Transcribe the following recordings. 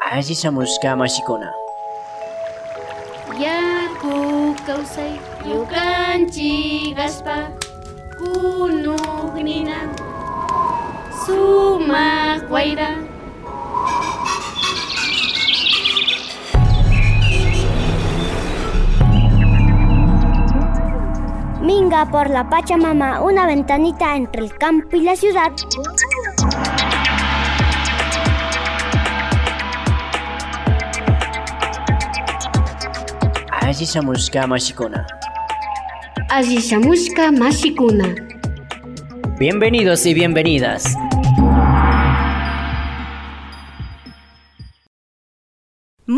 Ashisamushka mashikuna. Yaku kawsay yukanchik aspa kunugnina sumaq wayra Minga por la Pachamama, una ventanita entre el campo y la ciudad. Ashisamushka mashikuna. Ashisamushka mashikuna Bienvenidos y bienvenidas.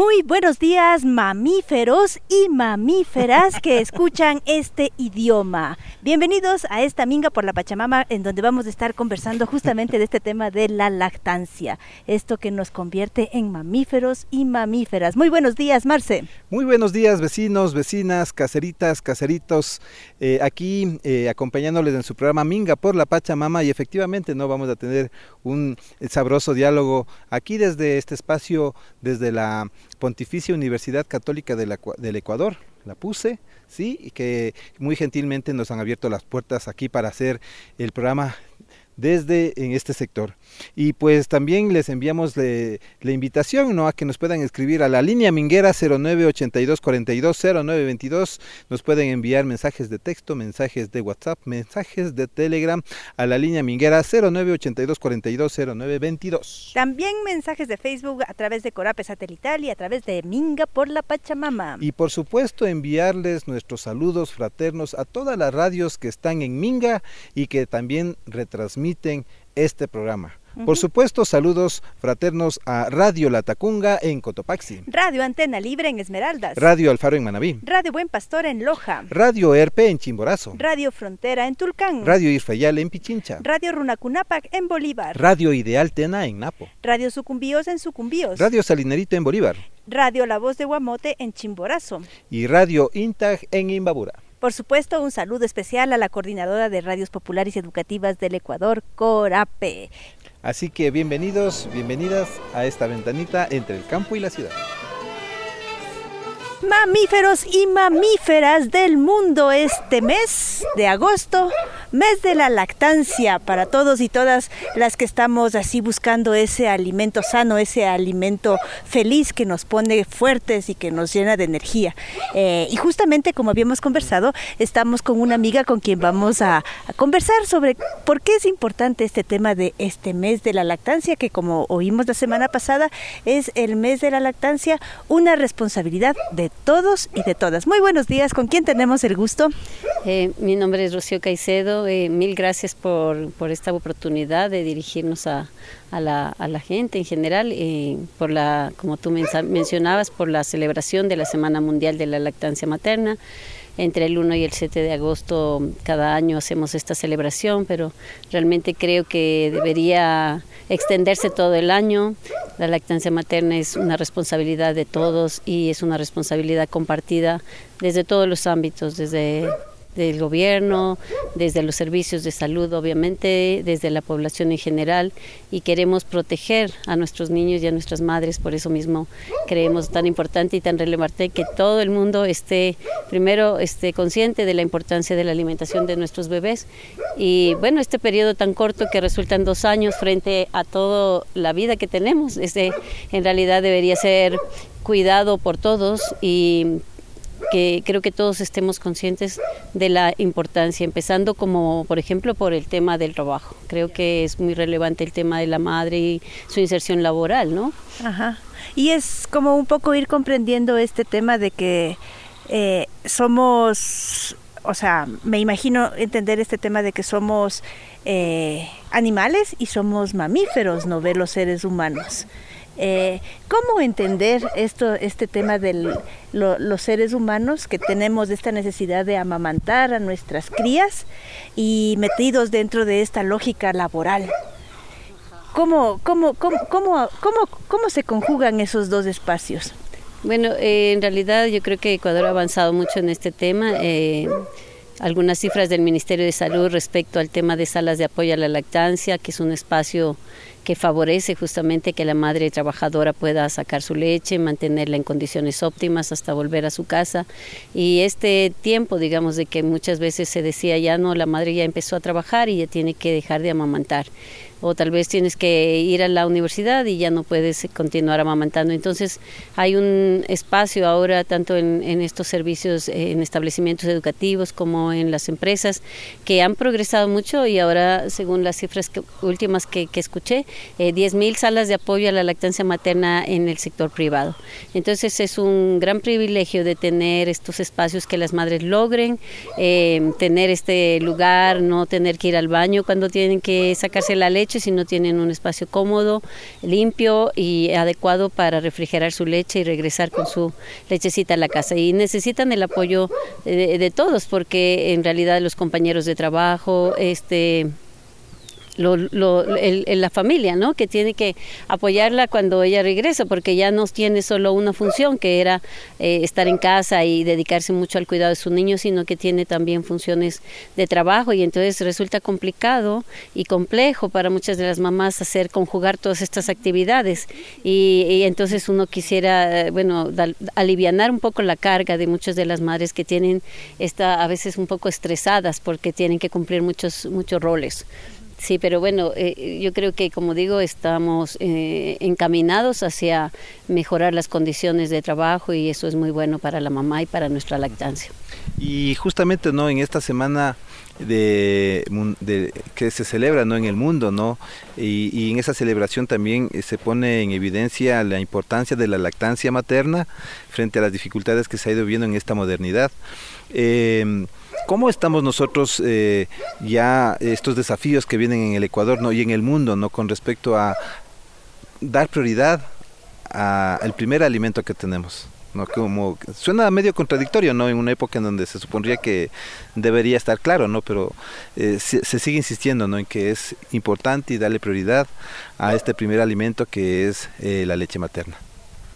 Muy buenos días, mamíferos y mamíferas que escuchan este idioma. Bienvenidos a esta Minga por la Pachamama, en donde vamos a estar conversando justamente de este tema de la lactancia, esto que nos convierte en mamíferos y mamíferas. Muy buenos días, Marce. Muy buenos días, vecinos, vecinas, caseritas, caseritos, eh, aquí eh, acompañándoles en su programa Minga por la Pachamama y efectivamente no vamos a tener un sabroso diálogo aquí desde este espacio, desde la Pontificia Universidad Católica del Ecuador, la puse, sí, y que muy gentilmente nos han abierto las puertas aquí para hacer el programa desde en este sector. Y pues también les enviamos la invitación ¿no? a que nos puedan escribir a la línea minguera 0982420922. Nos pueden enviar mensajes de texto, mensajes de WhatsApp, mensajes de Telegram a la línea minguera 0982420922. También mensajes de Facebook a través de Corape Satelital y a través de Minga por la Pachamama. Y por supuesto enviarles nuestros saludos fraternos a todas las radios que están en Minga y que también retransmiten este programa. Por supuesto, saludos fraternos a Radio La Tacunga en Cotopaxi. Radio Antena Libre en Esmeraldas. Radio Alfaro en Manabí. Radio Buen Pastor en Loja. Radio Herpe en Chimborazo. Radio Frontera en Tulcán. Radio Irfayal en Pichincha. Radio Runacunapac en Bolívar. Radio Ideal Tena en Napo. Radio Sucumbíos en Sucumbíos. Radio Salinerito en Bolívar. Radio La Voz de Guamote en Chimborazo. Y Radio Intag en Imbabura. Por supuesto, un saludo especial a la coordinadora de radios populares y educativas del Ecuador, Corape. Así que bienvenidos, bienvenidas a esta ventanita entre el campo y la ciudad. Mamíferos y mamíferas del mundo este mes de agosto, mes de la lactancia para todos y todas las que estamos así buscando ese alimento sano, ese alimento feliz que nos pone fuertes y que nos llena de energía. Eh, y justamente como habíamos conversado, estamos con una amiga con quien vamos a, a conversar sobre por qué es importante este tema de este mes de la lactancia, que como oímos la semana pasada, es el mes de la lactancia, una responsabilidad de todos y de todas. Muy buenos días, ¿con quién tenemos el gusto? Eh, mi nombre es Rocío Caicedo, eh, mil gracias por, por, esta oportunidad de dirigirnos a, a, la, gente en general, eh, por la, como tú mencionabas, por la celebración de la Semana Mundial de la Lactancia Materna entre el 1 y el 7 de agosto cada año hacemos esta celebración, pero realmente creo que debería extenderse todo el año. La lactancia materna es una responsabilidad de todos y es una responsabilidad compartida desde todos los ámbitos, desde del gobierno, desde los servicios de salud, obviamente, desde la población en general, y queremos proteger a nuestros niños y a nuestras madres, por eso mismo creemos tan importante y tan relevante que todo el mundo esté, primero, esté consciente de la importancia de la alimentación de nuestros bebés, y bueno, este periodo tan corto que resulta en dos años frente a toda la vida que tenemos, este, en realidad debería ser cuidado por todos y que creo que todos estemos conscientes de la importancia, empezando como, por ejemplo, por el tema del trabajo. Creo que es muy relevante el tema de la madre y su inserción laboral, ¿no? Ajá. Y es como un poco ir comprendiendo este tema de que eh, somos, o sea, me imagino entender este tema de que somos eh, animales y somos mamíferos, no ve los seres humanos. Eh, ¿Cómo entender esto, este tema de lo, los seres humanos que tenemos esta necesidad de amamantar a nuestras crías y metidos dentro de esta lógica laboral? ¿Cómo, cómo, cómo, cómo, cómo, cómo se conjugan esos dos espacios? Bueno, eh, en realidad yo creo que Ecuador ha avanzado mucho en este tema. Eh, algunas cifras del Ministerio de Salud respecto al tema de salas de apoyo a la lactancia, que es un espacio que favorece justamente que la madre trabajadora pueda sacar su leche, mantenerla en condiciones óptimas hasta volver a su casa. Y este tiempo, digamos, de que muchas veces se decía ya no, la madre ya empezó a trabajar y ya tiene que dejar de amamantar o tal vez tienes que ir a la universidad y ya no puedes continuar amamantando. Entonces hay un espacio ahora tanto en, estos servicios, en establecimientos educativos como en las empresas que han progresado mucho y ahora según las cifras últimas que, escuché, eh, 10.000 salas de apoyo a la lactancia materna en el sector privado. Entonces es un gran privilegio de tener estos espacios que las madres logren, eh, tener este lugar, no tener que ir al baño cuando tienen que sacarse la leche si no tienen un espacio cómodo, limpio y adecuado para refrigerar su leche y regresar con su lechecita a la casa. Y necesitan el apoyo de, de todos porque en realidad los compañeros de trabajo, este lo, lo, la familia, ¿no? Que tiene que apoyarla cuando ella regresa, porque ya no tiene solo una función, que era eh, estar en casa y dedicarse mucho al cuidado de su niño, sino que tiene también funciones de trabajo y entonces resulta complicado y complejo para muchas de las mamás hacer conjugar todas estas actividades y, y entonces uno quisiera, eh, bueno, alivianar un poco la carga de muchas de las madres que tienen esta a veces un poco estresadas porque tienen que cumplir muchos muchos roles. Sí, pero bueno, eh, yo creo que como digo, estamos eh, encaminados hacia mejorar las condiciones de trabajo y eso es muy bueno para la mamá y para nuestra lactancia. Y justamente no en esta semana de, que se celebra no en el mundo no y, y, en esa celebración también eh, se pone en evidencia la importancia de la lactancia materna frente a las dificultades que se ha ido viendo en esta modernidad. Eh, ¿Cómo estamos nosotros eh, ya estos desafíos que vienen en el Ecuador ¿no? y en el mundo ¿no? con respecto a dar prioridad al primer alimento que tenemos? ¿no? Como, suena medio contradictorio, ¿no? En una época en donde se supondría que debería estar claro, ¿no? Pero eh, se, sigue insistiendo, ¿no? En que es importante y darle prioridad a este primer alimento que es eh, la leche materna.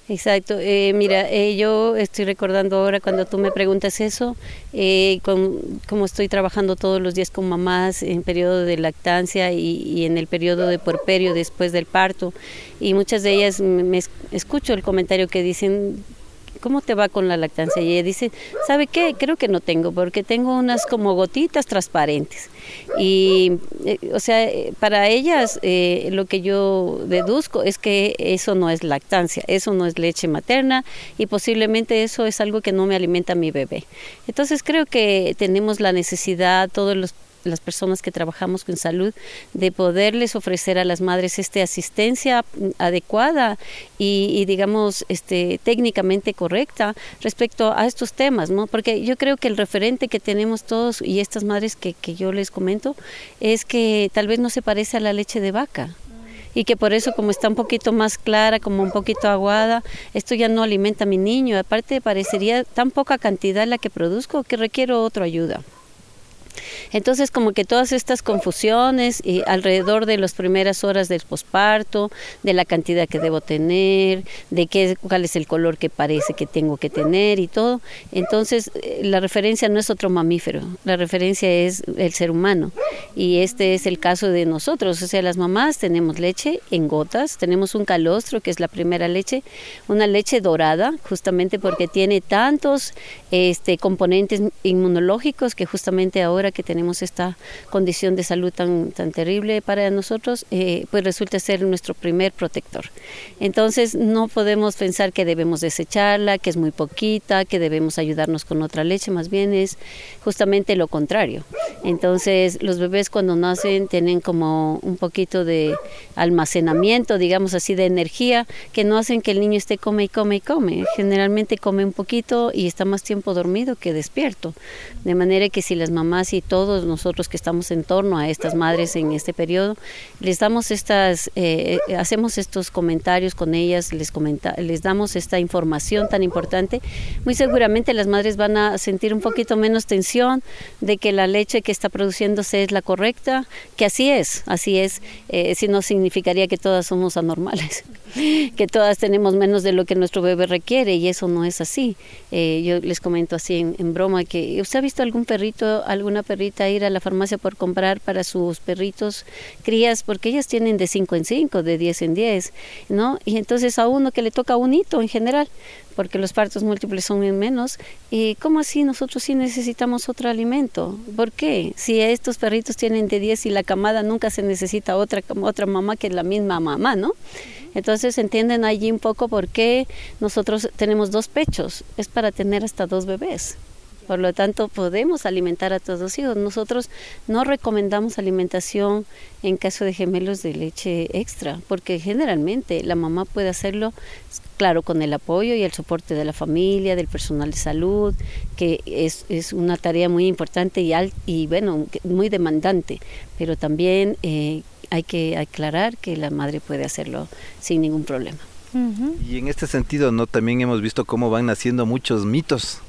Exacto. Eh, mira, eh, yo estoy recordando ahora cuando tú me preguntas eso, eh, como estoy trabajando todos los días con mamás en periodo de lactancia y, en el periodo de puerperio después del parto, y muchas de ellas me escucho el comentario que dicen, ¿cómo te va con la lactancia? Y ella dice, ¿sabe qué? Creo que no tengo, porque tengo unas como gotitas transparentes. Y, eh, o sea, para ellas eh, lo que yo deduzco es que eso no es lactancia, eso no es leche materna y posiblemente eso es algo que no me alimenta a mi bebé. Entonces creo que tenemos la necesidad, todos los las personas que trabajamos con salud, de poderles ofrecer a las madres esta asistencia adecuada y, digamos, este, técnicamente correcta respecto a estos temas, ¿no? Porque yo creo que el referente que tenemos todos y estas madres que, que yo les comento es que tal vez no se parece a la leche de vaca y que por eso como está un poquito más clara, como un poquito aguada, esto ya no alimenta a mi niño. Aparte parecería tan poca cantidad la que produzco que requiero otra ayuda. Entonces, como que todas estas confusiones y alrededor de las primeras horas del posparto, de la cantidad que debo tener, de qué, cuál es el color que parece que tengo que tener y todo. Entonces, eh, la referencia no es otro mamífero, la referencia es el ser humano. Y este es el caso de nosotros, o sea, las mamás tenemos leche en gotas, tenemos un calostro, que es la primera leche, una leche dorada, justamente porque tiene tantos este, componentes inmunológicos que justamente ahora que tenemos esta condición de salud tan, tan terrible para nosotros, eh, pues resulta ser nuestro primer protector. Entonces no podemos pensar que debemos desecharla, que es muy poquita, que debemos ayudarnos con otra leche, más bien es justamente lo contrario. Entonces los bebés cuando nacen tienen como un poquito de almacenamiento, digamos así, de energía, que no hacen que el niño esté come y come y come. Generalmente come un poquito y está más tiempo dormido que despierto. De manera que si las mamás y todos nosotros que estamos en torno a estas madres en este periodo, les damos estas, eh, eh, hacemos estos comentarios con ellas, les, comenta, les damos esta información tan importante, muy seguramente las madres van a sentir un poquito menos tensión de que la leche que está produciéndose es la correcta, que así es, así es, eh, si no significaría que todas somos anormales, que todas tenemos menos de lo que nuestro bebé requiere y eso no es así. yo les comento así en, en broma que, ¿usted ha visto algún perrito, alguna perrita ir a la farmacia por comprar para sus perritos crías, porque ellas tienen de 5 en 5, de 10 en 10, ¿no? Y entonces a uno que le toca un hito en general, porque los partos múltiples son menos. ¿Y cómo así nosotros sí necesitamos otro alimento? ¿Por qué? Si estos perritos tienen de 10 y la camada nunca se necesita otra, otra mamá que la misma mamá, ¿no? Entonces entienden allí un poco por qué nosotros tenemos dos pechos. Es para tener hasta dos bebés. Por lo tanto, podemos alimentar a todos los hijos. Nosotros no recomendamos alimentación en caso de gemelos de leche extra, porque generalmente la mamá puede hacerlo, claro, con el apoyo y el soporte de la familia, del personal de salud, que es, es una tarea muy importante y, al, y bueno, muy demandante, pero también eh, hay que aclarar que la madre puede hacerlo sin ningún problema. Y en este sentido, ¿no? También hemos visto cómo van naciendo muchos mitos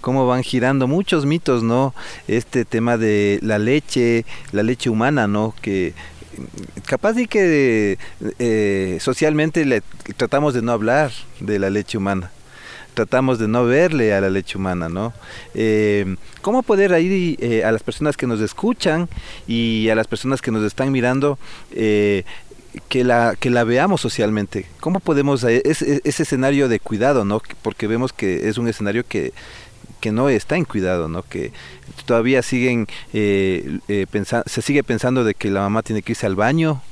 cómo van girando muchos mitos, ¿no? Este tema de la leche, la leche humana, ¿no? Que capaz de que eh, socialmente tratamos de no hablar de la leche humana tratamos de no verle a la leche humana, ¿no? Eh, ¿Cómo poder ir eh, a las personas que nos escuchan y a las personas que nos están mirando que la que la veamos socialmente. ¿Cómo podemos ese, ese escenario de cuidado, no? Porque vemos que es un escenario que que no está en cuidado, ¿no? Que todavía siguen eh, eh se sigue pensando de que la mamá tiene que irse al baño,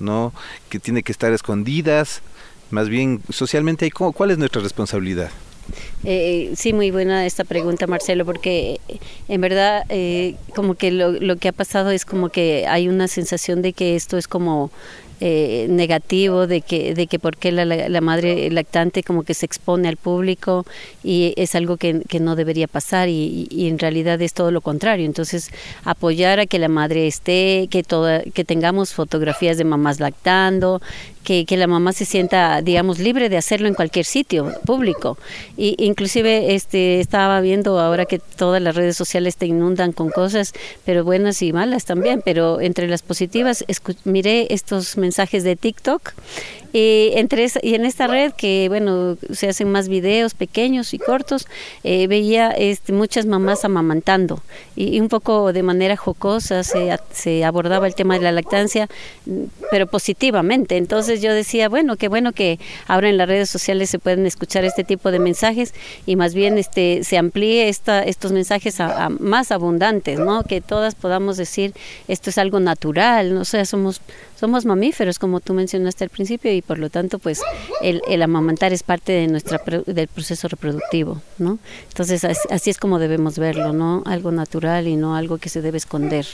¿no? Que tiene que estar escondidas. Más bien, socialmente, ¿cuál es nuestra responsabilidad? Eh, sí, muy buena esta pregunta, Marcelo, porque eh, en verdad eh, como que lo, lo, que ha pasado es como que hay una sensación de que esto es como eh, negativo de que, de que por qué la, la, madre lactante como que se expone al público y es algo que, que no debería pasar y, y, en realidad es todo lo contrario. Entonces, apoyar a que la madre esté, que, toda, que tengamos fotografías de mamás lactando, que, que, la mamá se sienta, digamos, libre de hacerlo en cualquier sitio público. Y inclusive este, estaba viendo ahora que todas las redes sociales te inundan con cosas, pero buenas y malas también, pero entre las positivas, miré estos mensajes de TikTok y, entre y en esta red que, bueno, se hacen más videos pequeños y cortos, eh, veía este, muchas mamás amamantando y, un poco de manera jocosa se, se abordaba el tema de la lactancia, pero positivamente. Entonces yo decía, bueno, qué bueno que ahora en las redes sociales se pueden escuchar este tipo de mensajes y más bien este, se amplíe esta, estos mensajes a más abundantes, ¿no? Que todas podamos decir, esto es algo natural, ¿no? o sea, somos somos mamíferos, como tú mencionaste al principio, y por lo tanto, pues el, el amamantar es parte de nuestra del proceso reproductivo, ¿no? Entonces, así, así, es como debemos verlo, ¿no? Algo natural y no algo que se debe esconder.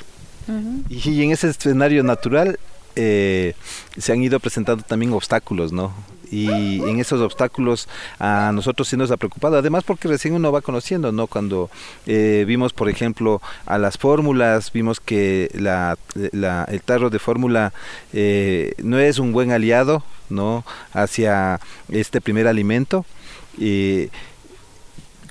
Uh -huh. Y en ese escenario natural eh, se han ido presentando también obstáculos, ¿no? Y en esos obstáculos a nosotros sí nos ha preocupado, además porque recién uno va conociendo, ¿no? Cuando eh, vimos, por ejemplo, a las fórmulas, vimos que la, el tarro de fórmula eh, no es un buen aliado, ¿no? Hacia este primer alimento. Eh,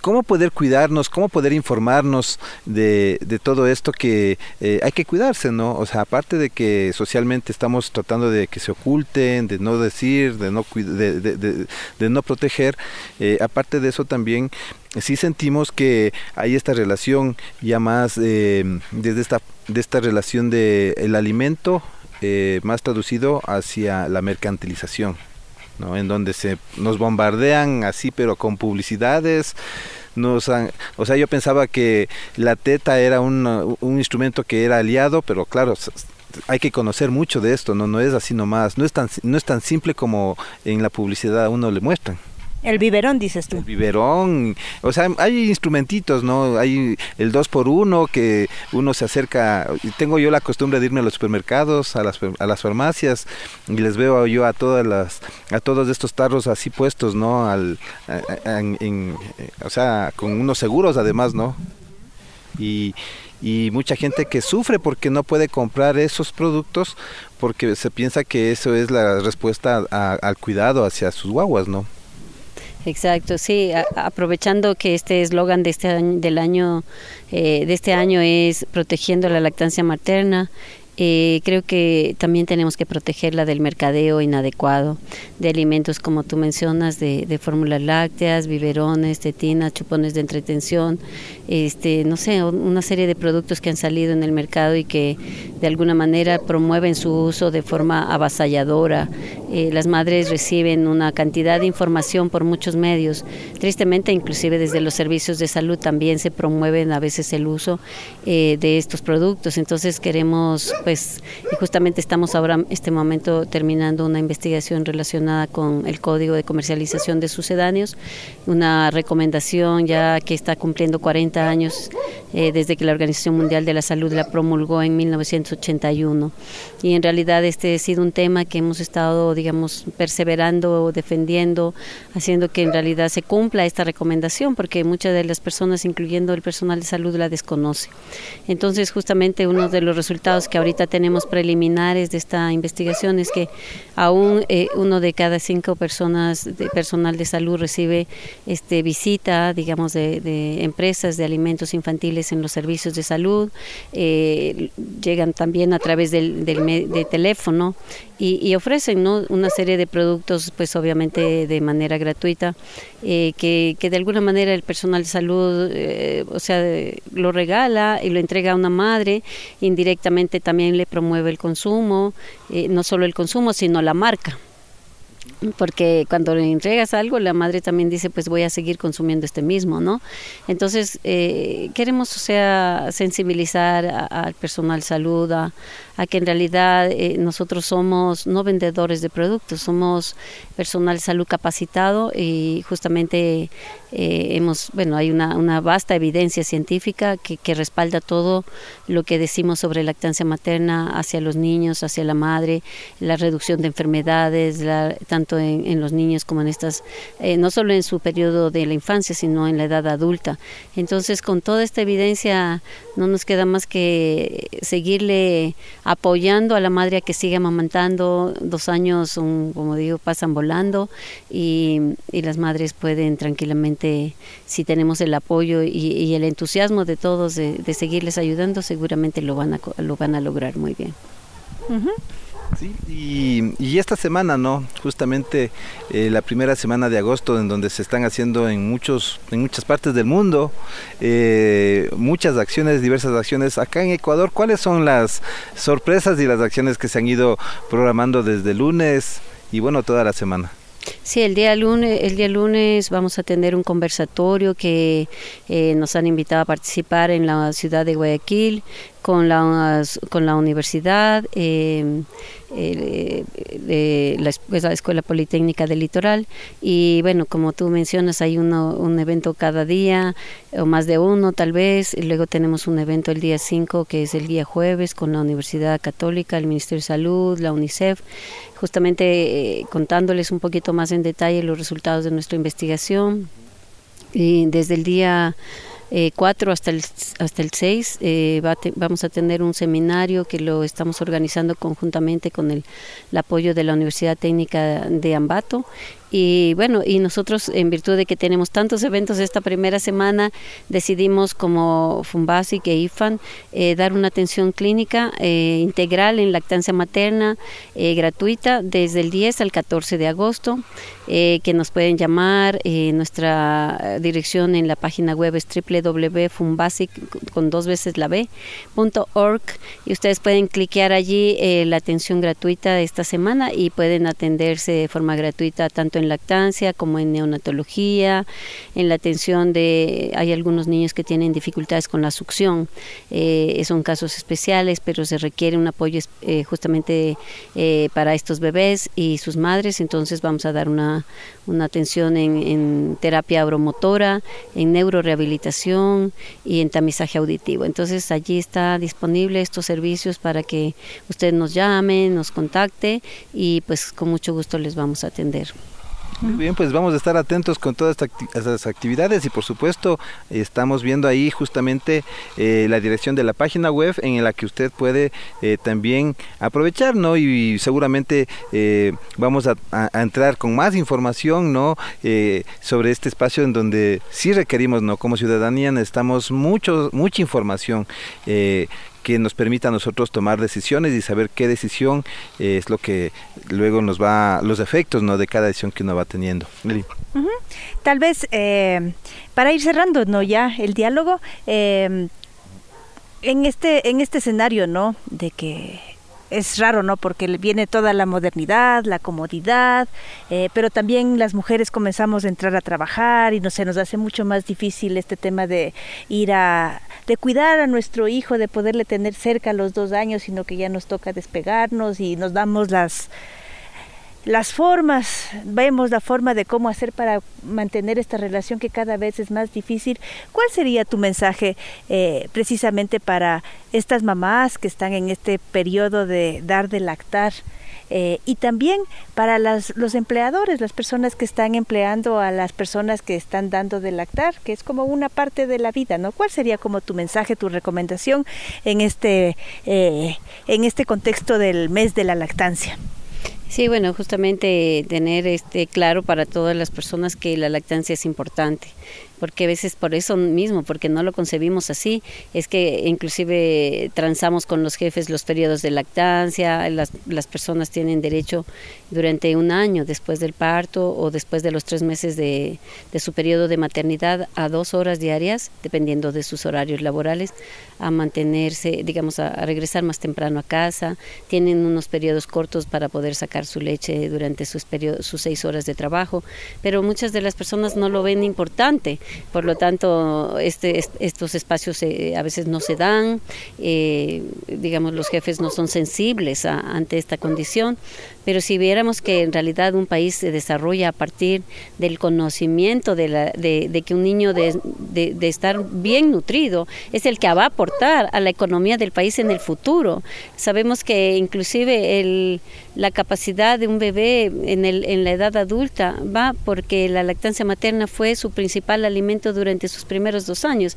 cómo poder cuidarnos, cómo poder informarnos de, de todo esto que eh, hay que cuidarse, ¿no? O sea, aparte de que socialmente estamos tratando de que se oculten, de no decir, de no, de, de, no proteger, eh, aparte de eso también sí sentimos que hay esta relación ya más eh, desde esta, de esta relación de el alimento eh, más traducido hacia la mercantilización. ¿No? en donde se nos bombardean así pero con publicidades nos han, o sea yo pensaba que la teta era un, un instrumento que era aliado pero claro hay que conocer mucho de esto no no es así nomás no es tan no es tan simple como en la publicidad a uno le muestran el biberón, dices tú. El biberón, o sea, hay instrumentitos, ¿no? Hay el 2 por 1 que uno se acerca, tengo yo la costumbre de irme a los supermercados, a las, a las farmacias y les veo yo a todas las a todos estos tarros así puestos, ¿no? Al en, o sea, con unos seguros además, ¿no? Y y mucha gente que sufre porque no puede comprar esos productos porque se piensa que eso es la respuesta al cuidado hacia sus guaguas, ¿no? Exacto, sí, a, aprovechando que este eslogan de este año, del año eh, de este año es protegiendo la lactancia materna. Eh, creo que también tenemos que protegerla del mercadeo inadecuado de alimentos como tú mencionas, de, de fórmulas lácteas, biberones, tetinas, chupones de entretención, este, no sé, una serie de productos que han salido en el mercado y que de alguna manera promueven su uso de forma avasalladora. Eh, las madres reciben una cantidad de información por muchos medios. Tristemente, inclusive desde los servicios de salud también se promueven a veces el uso eh, de estos productos. Entonces queremos, pues, justamente estamos ahora, en este momento, terminando una investigación relacionada con el Código de Comercialización de Sucedáneos, una recomendación ya que está cumpliendo 40 años eh, desde que la Organización Mundial de la Salud la promulgó en 1981. Y en realidad este ha sido un tema que hemos estado, digamos, perseverando, defendiendo, haciendo que en realidad se cumpla esta recomendación, porque muchas de las personas, incluyendo el personal de salud, la desconoce. Entonces, justamente uno de los resultados que ahorita tenemos preliminares de esta investigación es que aún eh, uno de cada cinco personas de personal de salud recibe este visita, digamos, de, de empresas de alimentos infantiles en los servicios de salud, eh, llegan también a través del, del de teléfono y, y, ofrecen ¿no? una serie de productos, pues obviamente de manera gratuita, eh, que, que, de alguna manera el personal de salud, eh, o sea, lo regala y lo entrega a una madre, indirectamente también le promueve el consumo, eh, no solo el consumo, sino la marca porque cuando le entregas algo, la madre también dice, pues voy a seguir consumiendo este mismo, ¿no? Entonces, eh, queremos, sea, sensibilizar al personal salud, a, a que en realidad eh, nosotros somos no vendedores de productos, somos personal salud capacitado y justamente eh, hemos, bueno, hay una, una vasta evidencia científica que, que, respalda todo lo que decimos sobre lactancia materna hacia los niños, hacia la madre, la reducción de enfermedades, la, tanto en, en, los niños como en estas, eh, no solo en su periodo de la infancia, sino en la edad adulta. Entonces, con toda esta evidencia, no nos queda más que seguirle apoyando a la madre que siga amamantando. Dos años, como digo, pasan volando y, las madres pueden tranquilamente, si tenemos el apoyo y, el entusiasmo de todos de, seguirles ayudando, seguramente lo van a, lo van a lograr muy bien. Sí, y, y, esta semana, ¿no? Justamente eh, la primera semana de agosto, en donde se están haciendo en muchos, en muchas partes del mundo, eh, muchas acciones, diversas acciones. Acá en Ecuador, ¿cuáles son las sorpresas y las acciones que se han ido programando desde lunes y bueno, toda la semana? Sí, el día lunes, el día lunes vamos a tener un conversatorio que eh, nos han invitado a participar en la ciudad de Guayaquil con la, con la universidad, eh, eh, la, pues, la, Escuela Politécnica del Litoral. Y bueno, como tú mencionas, hay uno, un evento cada día o más de uno tal vez, y luego tenemos un evento el día 5 que es el día jueves con la Universidad Católica, el Ministerio de Salud, la UNICEF, justamente contándoles un poquito más en detalle los resultados de nuestra investigación. Y desde el día eh, 4 hasta el, hasta el 6 eh, vamos a tener un seminario que lo estamos organizando conjuntamente con el apoyo de la Universidad Técnica de Ambato y bueno, y nosotros en virtud de que tenemos tantos eventos esta primera semana, decidimos como Fumbasic e IFAN eh, dar una atención clínica eh, integral en lactancia materna eh, gratuita desde el 10 al 14 de agosto, que nos pueden llamar, nuestra dirección en la página web es www.fumbasic con dos veces la b.org y ustedes pueden cliquear allí la atención gratuita de esta semana y pueden atenderse de forma gratuita tanto en lactancia como en neonatología, en la atención de, hay algunos niños que tienen dificultades con la succión, eh, son casos especiales, pero se requiere un apoyo eh, justamente eh, para estos bebés y sus madres, entonces vamos a dar una, una atención en, terapia oromotora, en neurorehabilitación y en tamizaje auditivo. Entonces allí está disponible estos servicios para que ustedes nos llamen, nos contacte y pues con mucho gusto les vamos a atender. Muy bien, pues vamos a estar atentos con todas estas actividades y por supuesto estamos viendo ahí justamente eh, la dirección de la página web en la que usted puede eh, también aprovechar, ¿no? Y, seguramente eh, vamos a, entrar con más información, ¿no? Sobre este espacio en donde sí requerimos, ¿no? Como ciudadanía necesitamos mucho, mucha información. Que nos permita a nosotros tomar decisiones y saber qué decisión eh, es lo que luego nos va, los efectos ¿no? de cada decisión que uno va teniendo. Tal vez eh, para ir cerrando no ya el diálogo, eh, en este, en este escenario, ¿no? De que es raro, ¿no? Porque viene toda la modernidad, la comodidad, eh, pero también las mujeres comenzamos a entrar a trabajar y no se nos hace mucho más difícil este tema de ir a, de cuidar a nuestro hijo, de poderle tener cerca los dos años, sino que ya nos toca despegarnos y nos damos las las formas, vemos la forma de cómo hacer para mantener esta relación que cada vez es más difícil. ¿Cuál sería tu mensaje eh, precisamente para estas mamás que están en este periodo de dar de lactar? Eh, y también para los empleadores, las personas que están empleando a las personas que están dando de lactar, que es como una parte de la vida, ¿no? ¿Cuál sería como tu mensaje, tu recomendación en este, eh, en este contexto del mes de la lactancia? Sí, bueno, justamente tener este claro para todas las personas que la lactancia es importante porque a veces por eso mismo, porque no lo concebimos así, es que inclusive transamos con los jefes los periodos de lactancia, las, las personas tienen derecho durante un año después del parto o después de los tres meses de, de su periodo de maternidad a dos horas diarias, dependiendo de sus horarios laborales, a mantenerse, digamos, a, regresar más temprano a casa, tienen unos periodos cortos para poder sacar su leche durante sus, periodos, sus seis horas de trabajo, pero muchas de las personas no lo ven importante por lo tanto, este, estos espacios eh, a veces no se dan, eh, digamos, los jefes no son sensibles ante esta condición, pero si viéramos que en realidad un país se desarrolla a partir del conocimiento de, la, de, que un niño de, de, estar bien nutrido es el que va a aportar a la economía del país en el futuro. Sabemos que inclusive el, la capacidad de un bebé en, el, en la edad adulta va porque la lactancia materna fue su principal alimento durante sus primeros dos años,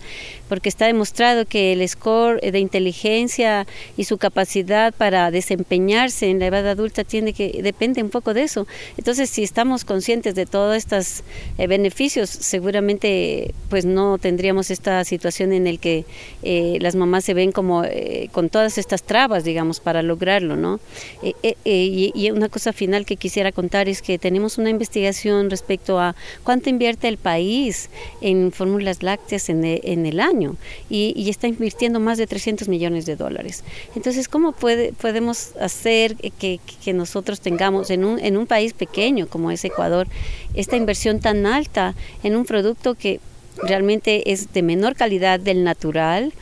porque está demostrado que el score de inteligencia y su capacidad para desempeñarse en la edad adulta tiene que depende un poco de eso. Entonces, si estamos conscientes de todos estos eh, beneficios, seguramente pues no tendríamos esta situación en el que eh, las mamás se ven como eh, con todas estas trabas, digamos, para lograrlo, ¿no? Y, una cosa final que quisiera contar es que tenemos una investigación respecto a cuánto invierte el país en fórmulas lácteas en el, en el año y, y, está invirtiendo más de 300 millones de dólares. Entonces, ¿cómo puede, podemos hacer que, que nosotros tengamos en un, en un país pequeño como es Ecuador esta inversión tan alta en un producto que realmente es de menor calidad del natural,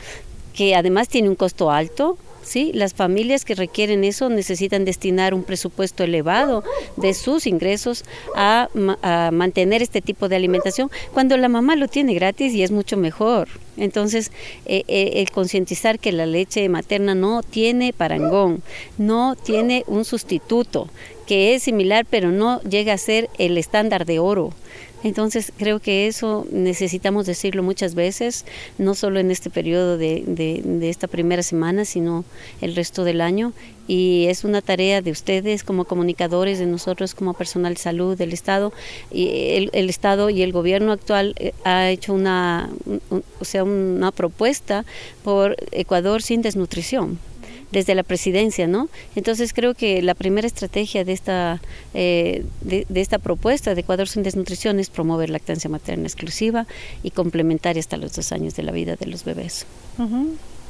que además tiene un costo alto, ¿sí? Las familias que requieren eso necesitan destinar un presupuesto elevado de sus ingresos a, mantener este tipo de alimentación cuando la mamá lo tiene gratis y es mucho mejor. Entonces, eh, eh, el concientizar que la leche materna no tiene parangón, no tiene un sustituto, que es similar pero no llega a ser el estándar de oro. Entonces creo que eso necesitamos decirlo muchas veces, no solo en este periodo de, de, esta primera semana, sino el resto del año. Y es una tarea de ustedes como comunicadores, de nosotros como personal de salud del Estado. Y el, el Estado y el gobierno actual eh, ha hecho una, o sea, una propuesta por Ecuador sin desnutrición desde la presidencia, ¿no? Entonces creo que la primera estrategia de esta, eh, de, esta propuesta de Ecuador sin desnutrición es promover lactancia materna exclusiva y complementaria hasta los dos años de la vida de los bebés.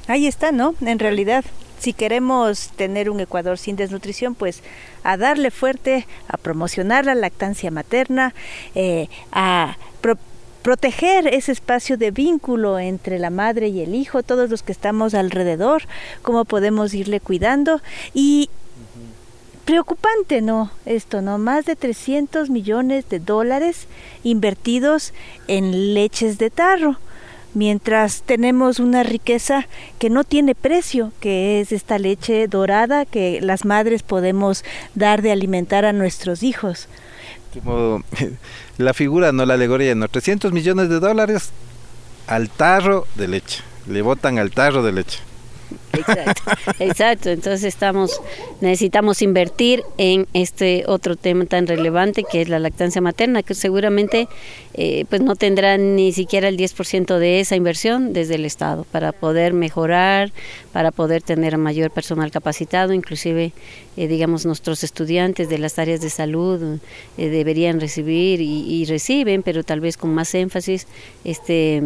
Ahí está, ¿no? En realidad, si queremos tener un Ecuador sin desnutrición, pues a darle fuerte, a promocionar la lactancia materna, eh, a proteger ese espacio de vínculo entre la madre y el hijo, todos los que estamos alrededor, cómo podemos irle cuidando y preocupante, ¿no? Esto, ¿no? Más de 300 millones de dólares invertidos en leches de tarro, mientras tenemos una riqueza que no tiene precio, que es esta leche dorada que las madres podemos dar de alimentar a nuestros hijos como la figura, no la alegoría, no 300 millones de dólares al tarro de leche, le botan al tarro de leche. Exacto, exacto. Entonces estamos, necesitamos invertir en este otro tema tan relevante que es la lactancia materna, que seguramente eh, pues no tendrá ni siquiera el 10% de esa inversión desde el Estado para poder mejorar, para poder tener mayor personal capacitado, inclusive eh, digamos nuestros estudiantes de las áreas de salud eh, deberían recibir y, y reciben, pero tal vez con más énfasis este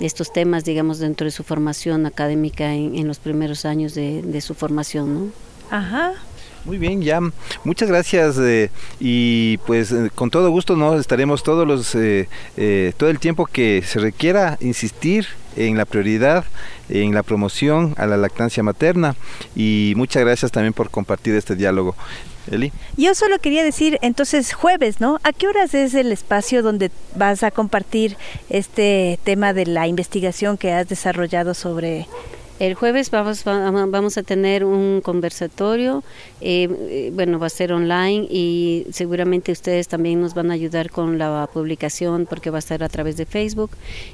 estos temas, digamos, dentro de su formación académica en, los primeros años de, su formación, ¿no? Ajá. Muy bien, ya. Muchas gracias eh, y pues eh, con todo gusto no estaremos todos los eh, eh, todo el tiempo que se requiera insistir en la prioridad, en la promoción a la lactancia materna y muchas gracias también por compartir este diálogo. Eli. Yo solo quería decir, entonces jueves, ¿no? ¿A qué horas es el espacio donde vas a compartir este tema de la investigación que has desarrollado sobre el jueves vamos, vamos a tener un conversatorio, eh, bueno, va a ser online y seguramente ustedes también nos van a ayudar con la publicación porque va a ser a través de Facebook.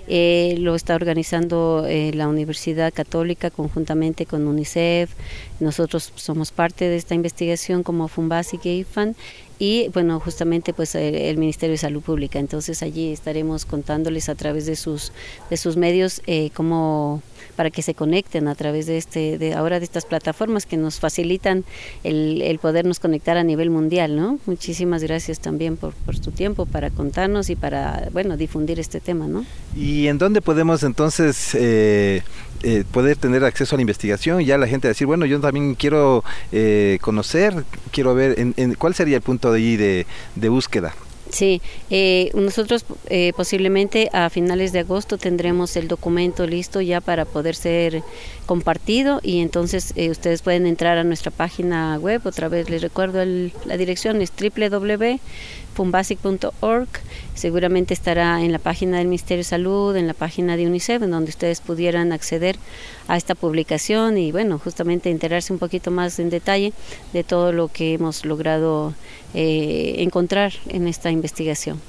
Eh, lo está organizando eh, la Universidad Católica conjuntamente con UNICEF. Nosotros somos parte de esta investigación como Fumbasic y IFAN y bueno justamente pues el, Ministerio de Salud Pública. Entonces allí estaremos contándoles a través de sus de sus medios eh, cómo para que se conecten a través de este de ahora de estas plataformas que nos facilitan el, el podernos conectar a nivel mundial no muchísimas gracias también por, por tu tiempo para contarnos y para bueno difundir este tema no y en dónde podemos entonces eh, eh, poder tener acceso a la investigación y ya la gente decir bueno yo también quiero eh, conocer quiero ver en, en, cuál sería el punto de ahí de, búsqueda Sí, eh, nosotros eh, posiblemente a finales de agosto tendremos el documento listo ya para poder ser compartido y entonces eh, ustedes pueden entrar a nuestra página web, otra vez les recuerdo el, la dirección es www.fumbasic.org, seguramente estará en la página del Ministerio de Salud, en la página de UNICEF, en donde ustedes pudieran acceder a esta publicación y bueno, justamente enterarse un poquito más en detalle de todo lo que hemos logrado eh, encontrar en esta investigación.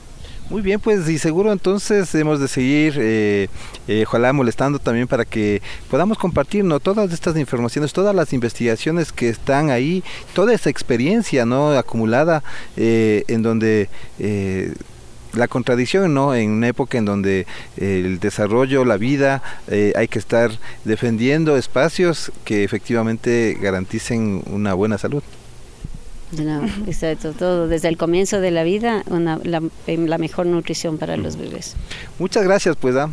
Muy bien, pues y seguro entonces hemos de seguir, eh, eh, ojalá molestando también para que podamos compartir ¿no? todas estas informaciones, todas las investigaciones que están ahí, toda esa experiencia no acumulada eh, en donde la contradicción, ¿no? En una época en donde el desarrollo, la vida, eh, hay que estar defendiendo espacios que efectivamente garanticen una buena salud. No, exacto, todo desde el comienzo de la vida, una, la, la, mejor nutrición para los bebés. Muchas gracias, pues. ¿ah?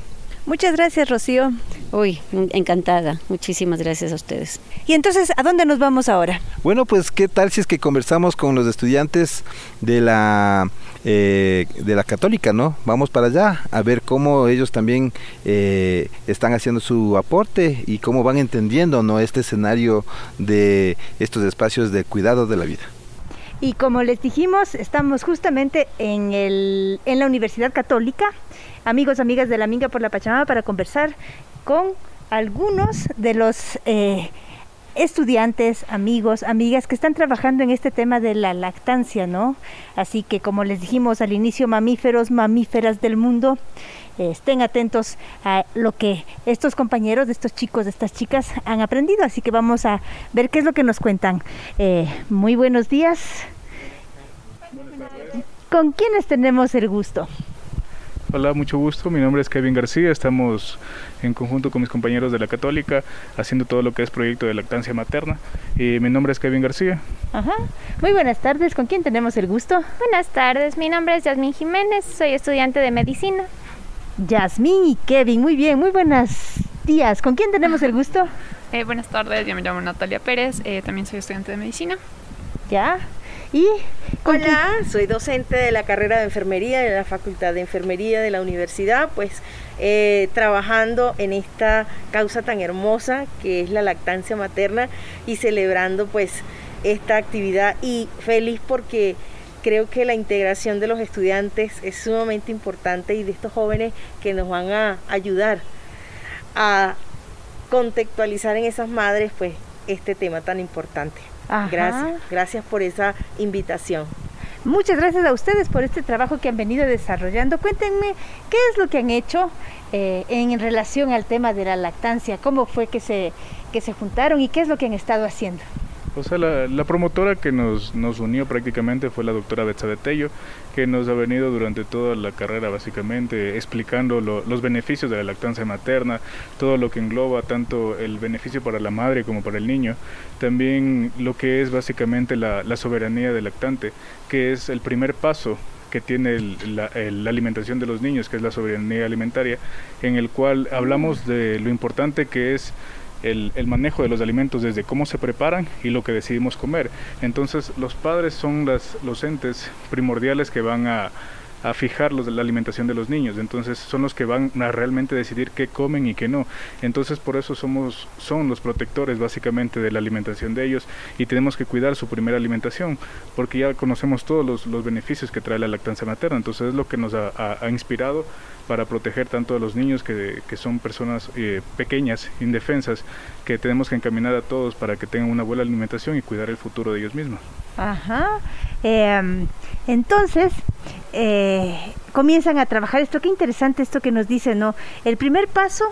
Muchas gracias, Rocío. Uy, encantada. Muchísimas gracias a ustedes. Y entonces, ¿a dónde nos vamos ahora? Bueno, pues, ¿qué tal si es que conversamos con los estudiantes de la eh, de la Católica, no? Vamos para allá a ver cómo ellos también eh, están haciendo su aporte y cómo van entendiendo, no, este escenario de estos espacios de cuidado de la vida. Y como les dijimos, estamos justamente en, el, en la Universidad Católica, amigos, amigas de la Minga por la Pachamama, para conversar con algunos de los eh, estudiantes, amigos, amigas que están trabajando en este tema de la lactancia, ¿no? Así que como les dijimos al inicio, mamíferos, mamíferas del mundo, estén atentos a lo que estos compañeros, estos chicos, estas chicas han aprendido. Así que vamos a ver qué es lo que nos cuentan. Eh, muy buenos días. ¿Con quiénes tenemos el gusto? Hola, mucho gusto. Mi nombre es Kevin García. Estamos en conjunto con mis compañeros de la Católica haciendo todo lo que es proyecto de lactancia materna. Y mi nombre es Kevin García. Ajá. Muy buenas tardes. ¿Con quién tenemos el gusto? Buenas tardes. Mi nombre es Yasmín Jiménez. Soy estudiante de medicina. Yasmín y Kevin. Muy bien. Muy buenos días. ¿Con quién tenemos el gusto? Eh, buenas tardes. Yo me llamo Natalia Pérez. Eh, también soy estudiante de medicina. Ya. ¿Y? Hola, soy docente de la carrera de enfermería de la Facultad de Enfermería de la universidad, pues eh, trabajando en esta causa tan hermosa que es la lactancia materna y celebrando pues esta actividad y feliz porque creo que la integración de los estudiantes es sumamente importante y de estos jóvenes que nos van a ayudar a contextualizar en esas madres pues este tema tan importante. Ajá. Gracias, gracias por esa invitación. Muchas gracias a ustedes por este trabajo que han venido desarrollando. Cuéntenme qué es lo que han hecho eh, en relación al tema de la lactancia, cómo fue que se que se juntaron y qué es lo que han estado haciendo. O sea, la, promotora que nos, nos, unió prácticamente fue la doctora Betsa de Tello, que nos ha venido durante toda la carrera básicamente explicando los beneficios de la lactancia materna, todo lo que engloba tanto el beneficio para la madre como para el niño, también lo que es básicamente la, la soberanía del lactante, que es el primer paso que tiene la, la, alimentación de los niños, que es la soberanía alimentaria, en el cual hablamos de lo importante que es el, manejo de los alimentos desde cómo se preparan y lo que decidimos comer. Entonces los padres son los entes primordiales que van a, fijar los, la alimentación de los niños. Entonces son los que van a realmente decidir qué comen y qué no. Entonces por eso somos, son los protectores básicamente de la alimentación de ellos y tenemos que cuidar su primera alimentación porque ya conocemos todos los, beneficios que trae la lactancia materna. Entonces es lo que nos ha, inspirado para proteger tanto a los niños que, que son personas eh, pequeñas, indefensas, que tenemos que encaminar a todos para que tengan una buena alimentación y cuidar el futuro de ellos mismos. Ajá. Eh, entonces, eh, comienzan a trabajar esto. Qué interesante esto que nos dice, ¿no? El primer paso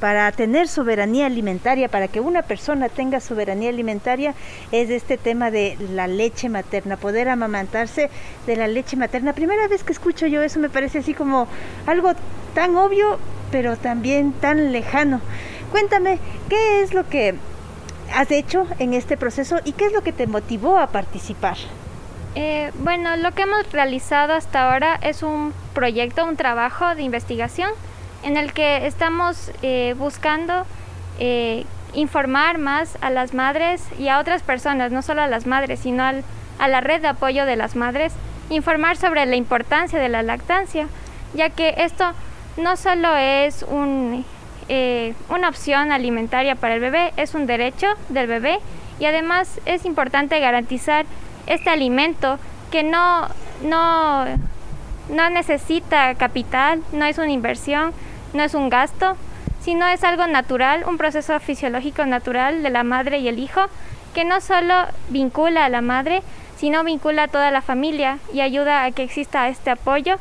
para tener soberanía alimentaria, para que una persona tenga soberanía alimentaria, es este tema de la leche materna, poder amamantarse de la leche materna. Primera vez que escucho yo eso me parece así como algo tan obvio, pero también tan lejano. Cuéntame, ¿qué es lo que has hecho en este proceso y qué es lo que te motivó a participar? Eh, bueno, lo que hemos realizado hasta ahora es un proyecto, un trabajo de investigación en el que estamos eh, buscando eh, informar más a las madres y a otras personas, no solo a las madres, sino a la red de apoyo de las madres, informar sobre la importancia de la lactancia, ya que esto no solo es un, una opción alimentaria para el bebé, es un derecho del bebé y además es importante garantizar este alimento que no, no, no necesita capital, no es una inversión, no es un gasto, sino es algo natural, un proceso fisiológico natural de la madre y el hijo, que no solo vincula a la madre, sino vincula a toda la familia y ayuda a que exista este apoyo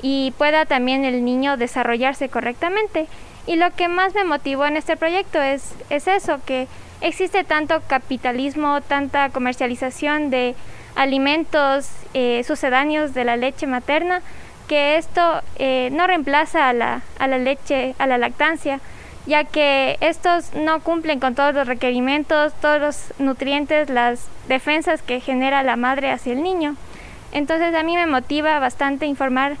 y pueda también el niño desarrollarse correctamente. Y lo que más me motivó en este proyecto es, es eso, que existe tanto capitalismo, tanta comercialización de alimentos eh, sucedáneos de la leche materna, que esto eh, no reemplaza a la, a la leche, a la lactancia, ya que estos no cumplen con todos los requerimientos, todos los nutrientes, las defensas que genera la madre hacia el niño. Entonces a mí me motiva bastante informar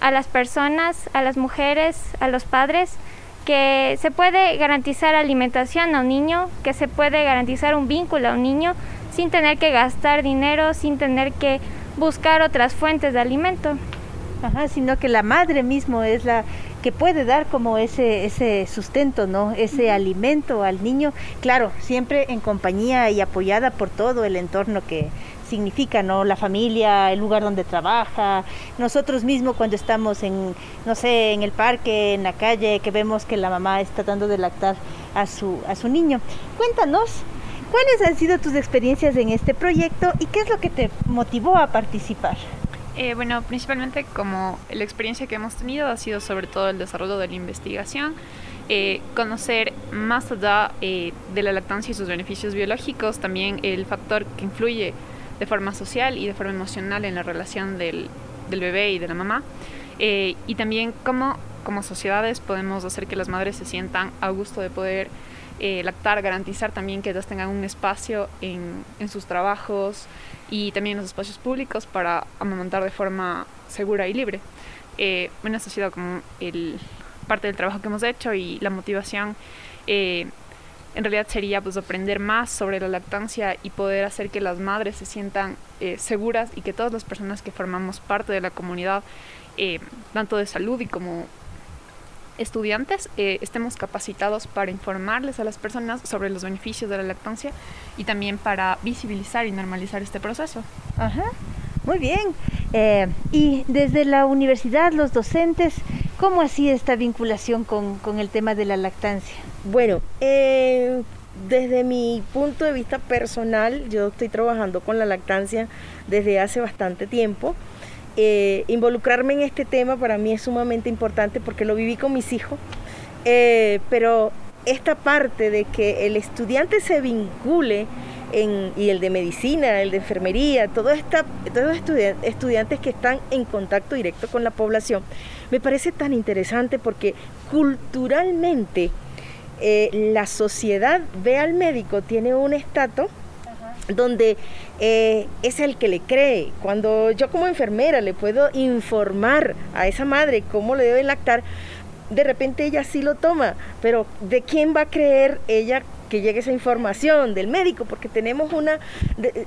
a las personas, a las mujeres, a los padres, que se puede garantizar alimentación a un niño, que se puede garantizar un vínculo a un niño sin tener que gastar dinero, sin tener que buscar otras fuentes de alimento. Ajá, sino que la madre mismo es la que puede dar como ese, ese sustento, ¿no? Ese alimento al niño, claro, siempre en compañía y apoyada por todo el entorno que, significa, ¿no? La familia, el lugar donde trabaja, nosotros mismos cuando estamos en, no sé, en el parque, en la calle, que vemos que la mamá está dando de lactar a su, a su niño. Cuéntanos, ¿cuáles han sido tus experiencias en este proyecto y qué es lo que te motivó a participar? Eh, bueno, principalmente como la experiencia que hemos tenido ha sido sobre todo el desarrollo de la investigación, eh, conocer más allá eh, de la lactancia y sus beneficios biológicos, también el factor que influye de forma social y de forma emocional en la relación del, bebé y de la mamá. Y también cómo como sociedades podemos hacer que las madres se sientan a gusto de poder lactar, garantizar también que ellas tengan un espacio en sus trabajos y también los espacios públicos para amamantar de forma segura y libre. Eh, bueno, eso ha sido como el, parte del trabajo que hemos hecho y la motivación eh, en realidad sería pues aprender más sobre la lactancia y poder hacer que las madres se sientan eh, seguras y que todas las personas que formamos parte de la comunidad, eh, tanto de salud y como estudiantes, eh, estemos capacitados para informarles a las personas sobre los beneficios de la lactancia y también para visibilizar y normalizar este proceso. Ajá, muy bien. y desde la universidad, los docentes, ¿cómo así esta vinculación con, con el tema de la lactancia? Bueno, eh, desde mi punto de vista personal, yo estoy trabajando con la lactancia desde hace bastante tiempo. Eh, involucrarme en este tema para mí es sumamente importante porque lo viví con mis hijos, eh, pero esta parte de que el estudiante se vincule y el de medicina, el de enfermería, todos estudiantes, estudiantes que están en contacto directo con la población, me parece tan interesante porque culturalmente eh, la sociedad ve al médico, tiene un estatus donde eh, es el que le cree. Cuando yo como enfermera le puedo informar a esa madre cómo le debe lactar, de repente ella sí lo toma, pero ¿de quién va a creer ella que llegue esa información del médico, porque tenemos una,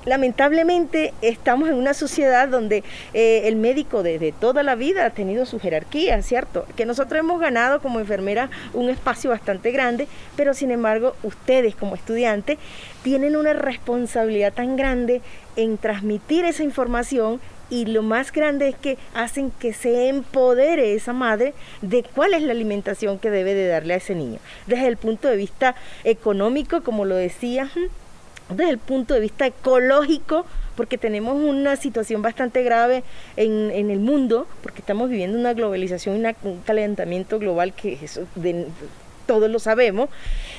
lamentablemente estamos en una sociedad donde eh, el médico desde toda la vida ha tenido su jerarquía, ¿cierto? Que nosotros hemos ganado como enfermera un espacio bastante grande, pero sin embargo ustedes como estudiantes tienen una responsabilidad tan grande en transmitir esa información y lo más grande es que hacen que se empodere esa madre de cuál es la alimentación que debe de darle a ese niño. Desde el punto de vista económico, como lo decía, desde el punto de vista ecológico, porque tenemos una situación bastante grave en, en el mundo, porque estamos viviendo una globalización, un calentamiento global que es de, todos lo sabemos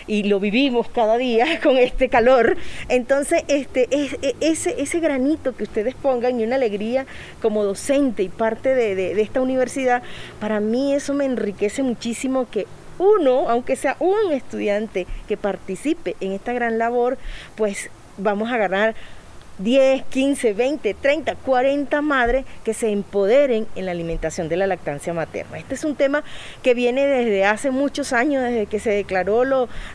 y lo vivimos cada día con este calor. Entonces, este, e, ese, ese granito que ustedes pongan y una alegría como docente y parte de, esta universidad, para mí eso me enriquece muchísimo que uno, aunque sea un estudiante que participe en esta gran labor, pues vamos a ganar 10, 15, 20, 30, 40 madres que se empoderen en la alimentación de la lactancia materna. Este es un tema que viene desde hace muchos años, desde que se declaró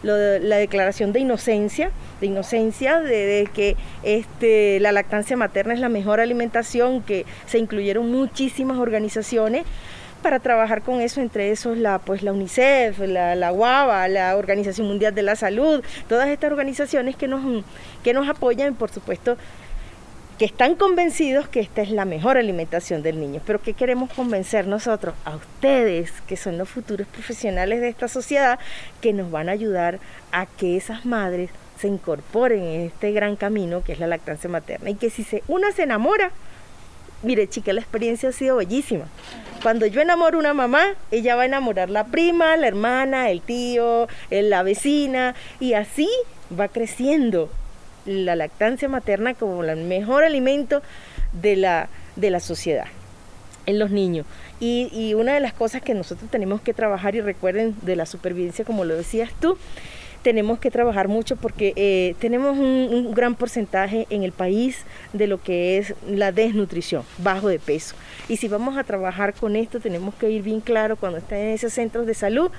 la declaración de inocencia, de inocencia, de, que este, la lactancia materna es la mejor alimentación, que se incluyeron muchísimas organizaciones para trabajar con eso, entre esos la, pues, la UNICEF, la, la UABA, la Organización Mundial de la Salud, todas estas organizaciones que nos, que nos apoyan, por supuesto, que están convencidos que esta es la mejor alimentación del niño. Pero ¿qué queremos convencer nosotros? A ustedes, que son los futuros profesionales de esta sociedad, que nos van a ayudar a que esas madres se incorporen en este gran camino que es la lactancia materna y que si se, una se enamora, mire chica, la experiencia ha sido bellísima. Cuando yo enamoro a una mamá, ella va a enamorar la prima, la hermana, el tío, la vecina, y así va creciendo la lactancia materna como el mejor alimento de la, de la sociedad en los niños. Y, y, una de las cosas que nosotros tenemos que trabajar, y recuerden de la supervivencia, como lo decías tú, tenemos que trabajar mucho porque eh, tenemos un, gran porcentaje en el país de lo que es la desnutrición, bajo de peso. Y si vamos a trabajar con esto, tenemos que ir bien claro cuando estén en esos centros de salud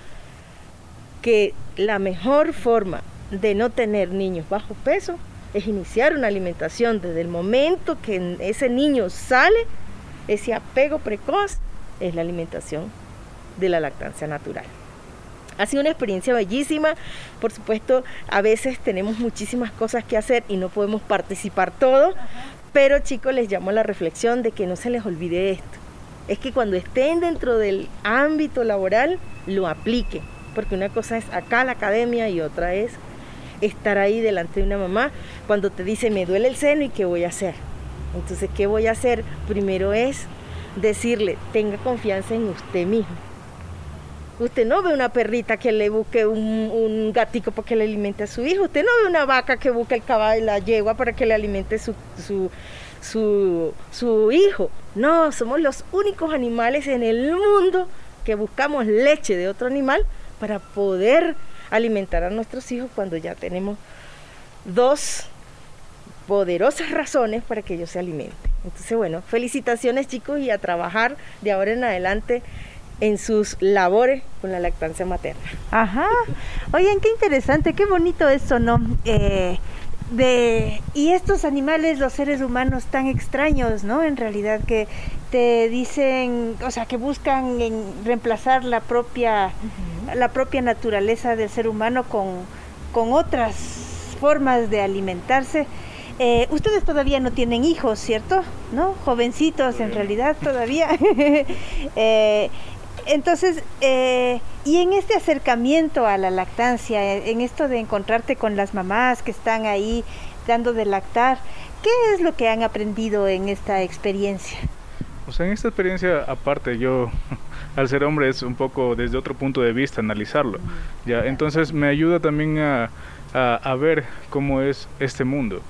que la mejor forma de no tener niños bajo peso es iniciar una alimentación desde el momento que ese niño sale, ese apego precoz es la alimentación de la lactancia natural. Ha sido una experiencia bellísima. Por supuesto, a veces tenemos muchísimas cosas que hacer y no podemos participar todo, pero chicos, les llamo a la reflexión de que no se les olvide esto. Es que cuando estén dentro del ámbito laboral, lo apliquen, porque una cosa es acá la academia y otra es estar ahí delante de una mamá cuando te dice me duele el seno y qué voy a hacer. Entonces, ¿qué voy a hacer? Primero es decirle, tenga confianza en usted mismo Usted no ve una perrita que le busque un, gatico para que le alimente a su hijo. Usted no ve una vaca que busque el caballo, la yegua para que le alimente su, su, su, su hijo. No, somos los únicos animales en el mundo que buscamos leche de otro animal para poder alimentar a nuestros hijos cuando ya tenemos dos poderosas razones para que ellos se alimenten. Entonces, bueno, felicitaciones chicos y a trabajar de ahora en adelante en sus labores con la lactancia materna. Ajá. Oigan, qué interesante, qué bonito eso, ¿no? Eh, de, y estos animales, los seres humanos tan extraños, ¿no? En realidad que te dicen, o sea, que buscan en reemplazar la propia, la propia naturaleza del ser humano con, con otras formas de alimentarse. Eh, ustedes todavía no tienen hijos, ¿cierto? ¿No? Jovencitos en realidad todavía. eh, entonces, eh, y en este acercamiento a la lactancia, en esto de encontrarte con las mamás que están ahí dando de lactar, ¿qué es lo que han aprendido en esta experiencia? O sea, en esta experiencia, aparte, yo al ser hombre es un poco desde otro punto de vista analizarlo. ¿ya? Entonces me ayuda también a, a, ver cómo es este mundo.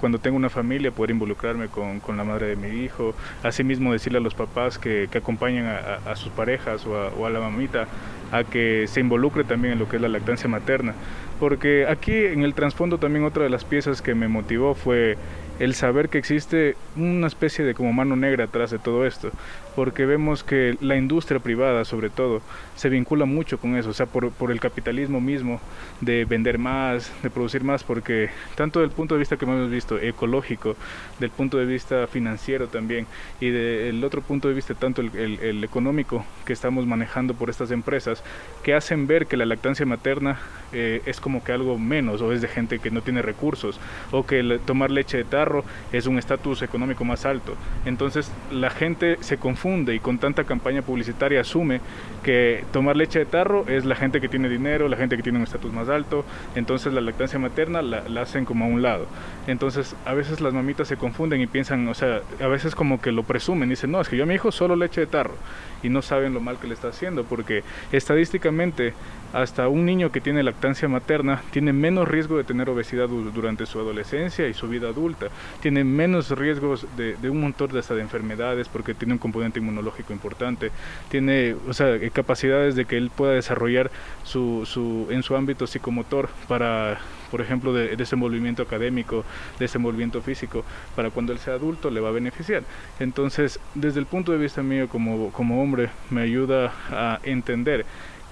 Cuando tengo una familia, poder involucrarme con, con, la madre de mi hijo, asimismo decirle a los papás que, que acompañen a, a, sus parejas o, o a, la mamita a que se involucre también en lo que es la lactancia materna. Porque aquí en el trasfondo también otra de las piezas que me motivó fue el saber que existe una especie de como mano negra atrás de todo esto, porque vemos que la industria privada sobre todo se vincula mucho con eso, o sea, por, el capitalismo mismo, de vender más, de producir más, porque tanto del punto de vista que hemos visto ecológico, del punto de vista financiero también, y del otro punto de vista tanto el, el, económico que estamos manejando por estas empresas, que hacen ver que la lactancia materna eh, es como que algo menos, o es de gente que no tiene recursos, o que tomar leche de tarro es un estatus económico más alto. Entonces la gente se confunde y con tanta campaña publicitaria asume que tomar leche de tarro es la gente que tiene dinero, la gente que tiene un estatus más alto, entonces la lactancia materna la, hacen como a un lado. Entonces a veces las mamitas se confunden y piensan, o sea, a veces como que lo presumen, dicen, no, es que yo a mi hijo solo leche de tarro y no saben lo mal que le está haciendo, porque estadísticamente hasta un niño que tiene lactancia materna tiene menos riesgo de tener obesidad durante su adolescencia y su vida adulta, tiene menos riesgos de, un montón de, hasta de enfermedades porque tiene un componente inmunológico importante, tiene o sea, capacidades de que él pueda desarrollar su, su, en su ámbito psicomotor para por ejemplo, de desenvolvimiento académico, desenvolvimiento físico, para cuando él sea adulto le va a beneficiar. Entonces, desde el punto de vista mío como, como hombre, me ayuda a entender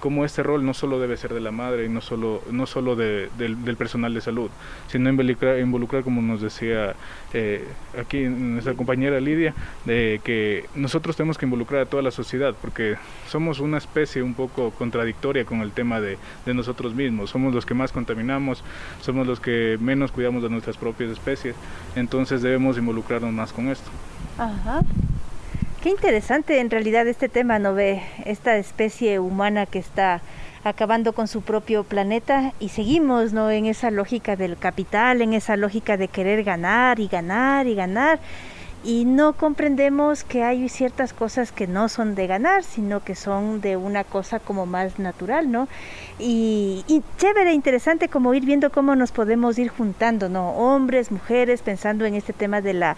cómo este rol no solo debe ser de la madre y no solo, no solo de, del, personal de salud, sino involucrar, involucrar como nos decía eh, aquí nuestra compañera Lidia, de que nosotros tenemos que involucrar a toda la sociedad, porque somos una especie un poco contradictoria con el tema de, de nosotros mismos, somos los que más contaminamos, somos los que menos cuidamos de nuestras propias especies, entonces debemos involucrarnos más con esto. Ajá. Qué interesante en realidad este tema, ¿no ve? Esta especie humana que está acabando con su propio planeta y seguimos, ¿no? En esa lógica del capital, en esa lógica de querer ganar y ganar y ganar y no comprendemos que hay ciertas cosas que no son de ganar, sino que son de una cosa como más natural, ¿no? Y, y, chévere, interesante como ir viendo cómo nos podemos ir juntando, ¿no? Hombres, mujeres, pensando en este tema de la,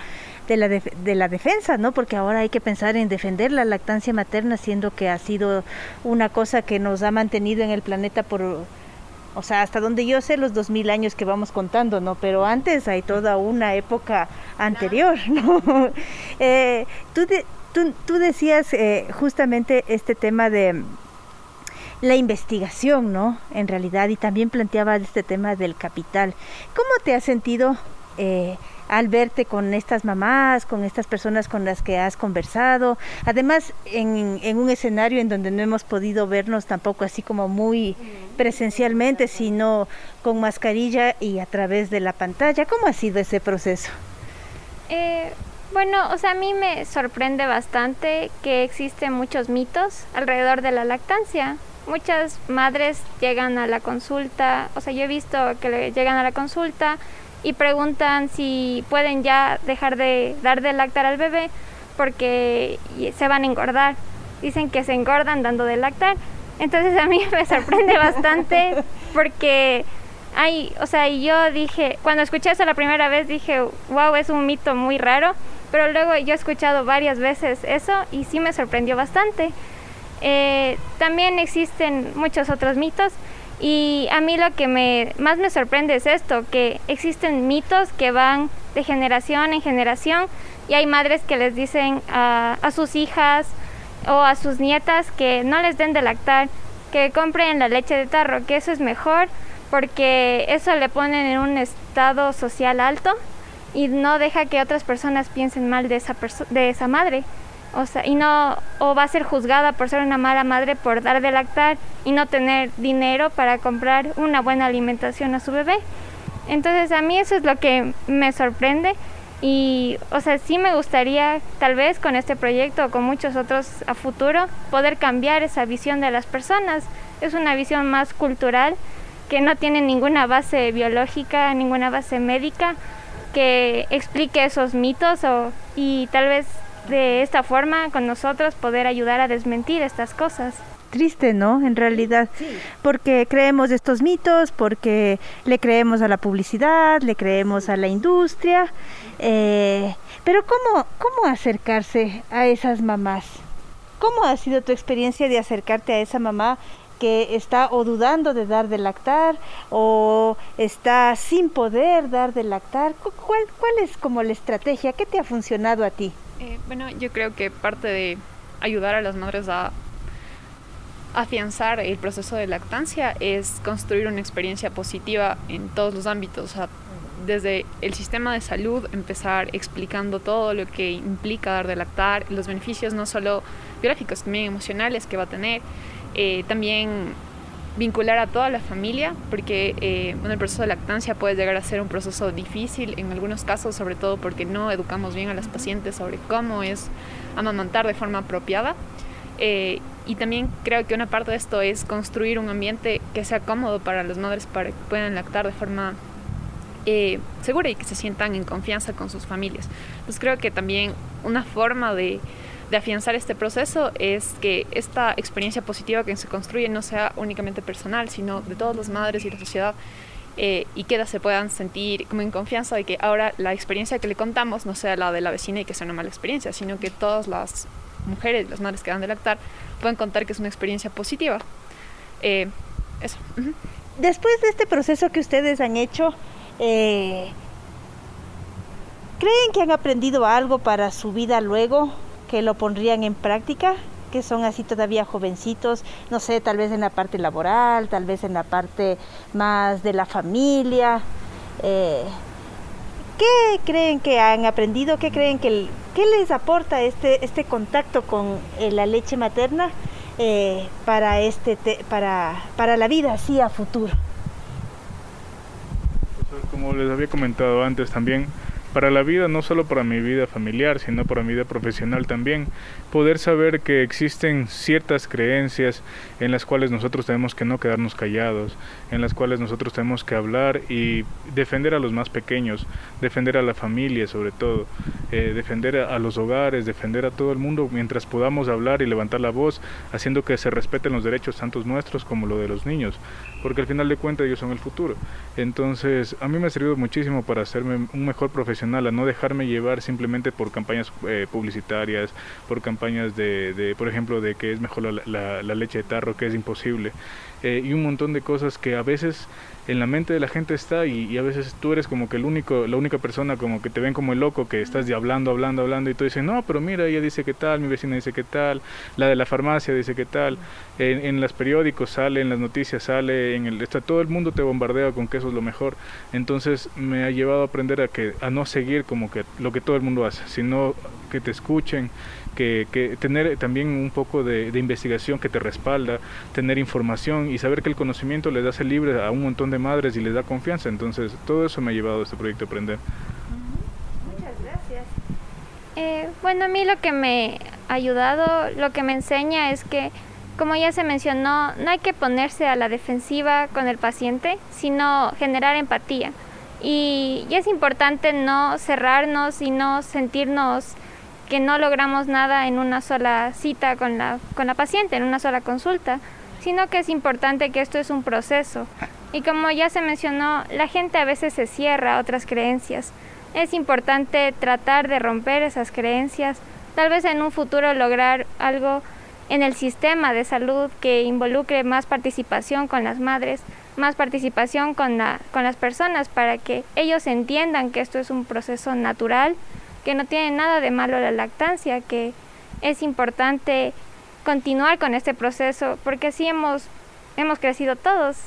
de la, de la defensa, ¿no? Porque ahora hay que pensar en defender la lactancia materna, siendo que ha sido una cosa que nos ha mantenido en el planeta por o sea, hasta donde yo sé los dos mil años que vamos contando, ¿no? Pero antes hay toda una época anterior, ¿no? Eh, tú, tú, decías eh, justamente este tema de la investigación, ¿no? En realidad, y también planteaba este tema del capital. ¿Cómo te has sentido? Eh, al verte con estas mamás, con estas personas con las que has conversado, además en, en, un escenario en donde no hemos podido vernos tampoco así como muy presencialmente, sino con mascarilla y a través de la pantalla. ¿Cómo ha sido ese proceso? Eh, bueno, o sea, a mí me sorprende bastante que existen muchos mitos alrededor de la lactancia. Muchas madres llegan a la consulta, o sea, yo he visto que llegan a la consulta y preguntan si pueden ya dejar de dar de lactar al bebé porque se van a engordar. Dicen que se engordan dando de lactar. Entonces a mí me sorprende bastante porque hay, o sea, yo dije, cuando escuché eso la primera vez dije, wow, es un mito muy raro, pero luego yo he escuchado varias veces eso y sí me sorprendió bastante. Eh, también existen muchos otros mitos y a mí lo que me, más me sorprende es esto, que existen mitos que van de generación en generación y hay madres que les dicen a, a sus hijas o a sus nietas que no les den de lactar, que compren la leche de tarro, que eso es mejor porque eso le ponen en un estado social alto y no deja que otras personas piensen mal de esa, de esa madre o sea, y no, o va a ser juzgada por ser una mala madre por dar de lactar y no tener dinero para comprar una buena alimentación a su bebé. Entonces a mí eso es lo que me sorprende y, o sea, sí me gustaría tal vez con este proyecto o con muchos otros a futuro poder cambiar esa visión de las personas. Es una visión más cultural que no tiene ninguna base biológica, ninguna base médica que explique esos mitos o, y tal vez de esta forma con nosotros poder ayudar a desmentir estas cosas triste, ¿no? En realidad, porque creemos estos mitos, porque le creemos a la publicidad, le creemos a la industria, eh, pero ¿cómo, ¿cómo acercarse a esas mamás? ¿Cómo ha sido tu experiencia de acercarte a esa mamá que está o dudando de dar de lactar o está sin poder dar de lactar? ¿Cuál, cuál es como la estrategia? ¿Qué te ha funcionado a ti? Eh, bueno, yo creo que parte de ayudar a las madres a afianzar el proceso de lactancia es construir una experiencia positiva en todos los ámbitos, desde el sistema de salud, empezar explicando todo lo que implica dar de lactar, los beneficios no solo biológicos, también emocionales que va a tener, eh, también vincular a toda la familia, porque eh, el proceso de lactancia puede llegar a ser un proceso difícil en algunos casos, sobre todo porque no educamos bien a las pacientes sobre cómo es amamantar de forma apropiada. Eh, y también creo que una parte de esto es construir un ambiente que sea cómodo para las madres para que puedan lactar de forma eh, segura y que se sientan en confianza con sus familias. Pues creo que también una forma de, de afianzar este proceso es que esta experiencia positiva que se construye no sea únicamente personal, sino de todas las madres y la sociedad. Eh, y que se puedan sentir como en confianza de que ahora la experiencia que le contamos no sea la de la vecina y que sea una mala experiencia, sino que todas las mujeres, las madres que dan de lactar, pueden contar que es una experiencia positiva. Eh, eso. Después de este proceso que ustedes han hecho, eh, ¿creen que han aprendido algo para su vida luego, que lo pondrían en práctica? que son así todavía jovencitos, no sé, tal vez en la parte laboral, tal vez en la parte más de la familia. Eh, ¿Qué creen que han aprendido? ¿Qué creen que qué les aporta este este contacto con eh, la leche materna eh, para este para para la vida así a futuro? Como les había comentado antes también, para la vida, no solo para mi vida familiar, sino para mi vida profesional también. Poder saber que existen ciertas creencias en las cuales nosotros tenemos que no quedarnos callados, en las cuales nosotros tenemos que hablar y defender a los más pequeños, defender a la familia sobre todo, eh, defender a, los hogares, defender a todo el mundo mientras podamos hablar y levantar la voz, haciendo que se respeten los derechos tanto nuestros como los de los niños, porque al final de cuentas ellos son el futuro. Entonces, a mí me ha servido muchísimo para hacerme un mejor profesional a no dejarme llevar simplemente por campañas eh, publicitarias, por campañas de, por ejemplo, de que es mejor la, la, leche de tarro, que es imposible, eh, y un montón de cosas que a veces en la mente de la gente está y, a veces tú eres como que el único, la única persona como que te ven como el loco que estás de hablando, hablando, hablando y tú dices, no, pero mira, ella dice que tal, mi vecina dice que tal, la de la farmacia dice que tal, en, en los periódicos sale, en las noticias sale, en el, está, todo el mundo te bombardea con que eso es lo mejor. Entonces me ha llevado a aprender a, que, a no seguir como que lo que todo el mundo hace, sino que te escuchen, que, tener también un poco de, investigación que te respalda, tener información y saber que el conocimiento les hace libre a un montón de madres y les da confianza. Entonces, todo eso me ha llevado a este proyecto Aprender. Muchas gracias. Eh, bueno, a mí lo que me ha ayudado, lo que me enseña es que, como ya se mencionó, no hay que ponerse a la defensiva con el paciente, sino generar empatía. Y, y es importante no cerrarnos y no sentirnos que no logramos nada en una sola cita con la, con la paciente, en una sola consulta, sino que es importante que esto es un proceso. Y como ya se mencionó, la gente a veces se cierra a otras creencias. Es importante tratar de romper esas creencias, tal vez en un futuro lograr algo en el sistema de salud que involucre más participación con las madres, más participación con, la, con las personas para que ellos entiendan que esto es un proceso natural que no tiene nada de malo la lactancia, que es importante continuar con este proceso, porque así hemos, hemos crecido todos.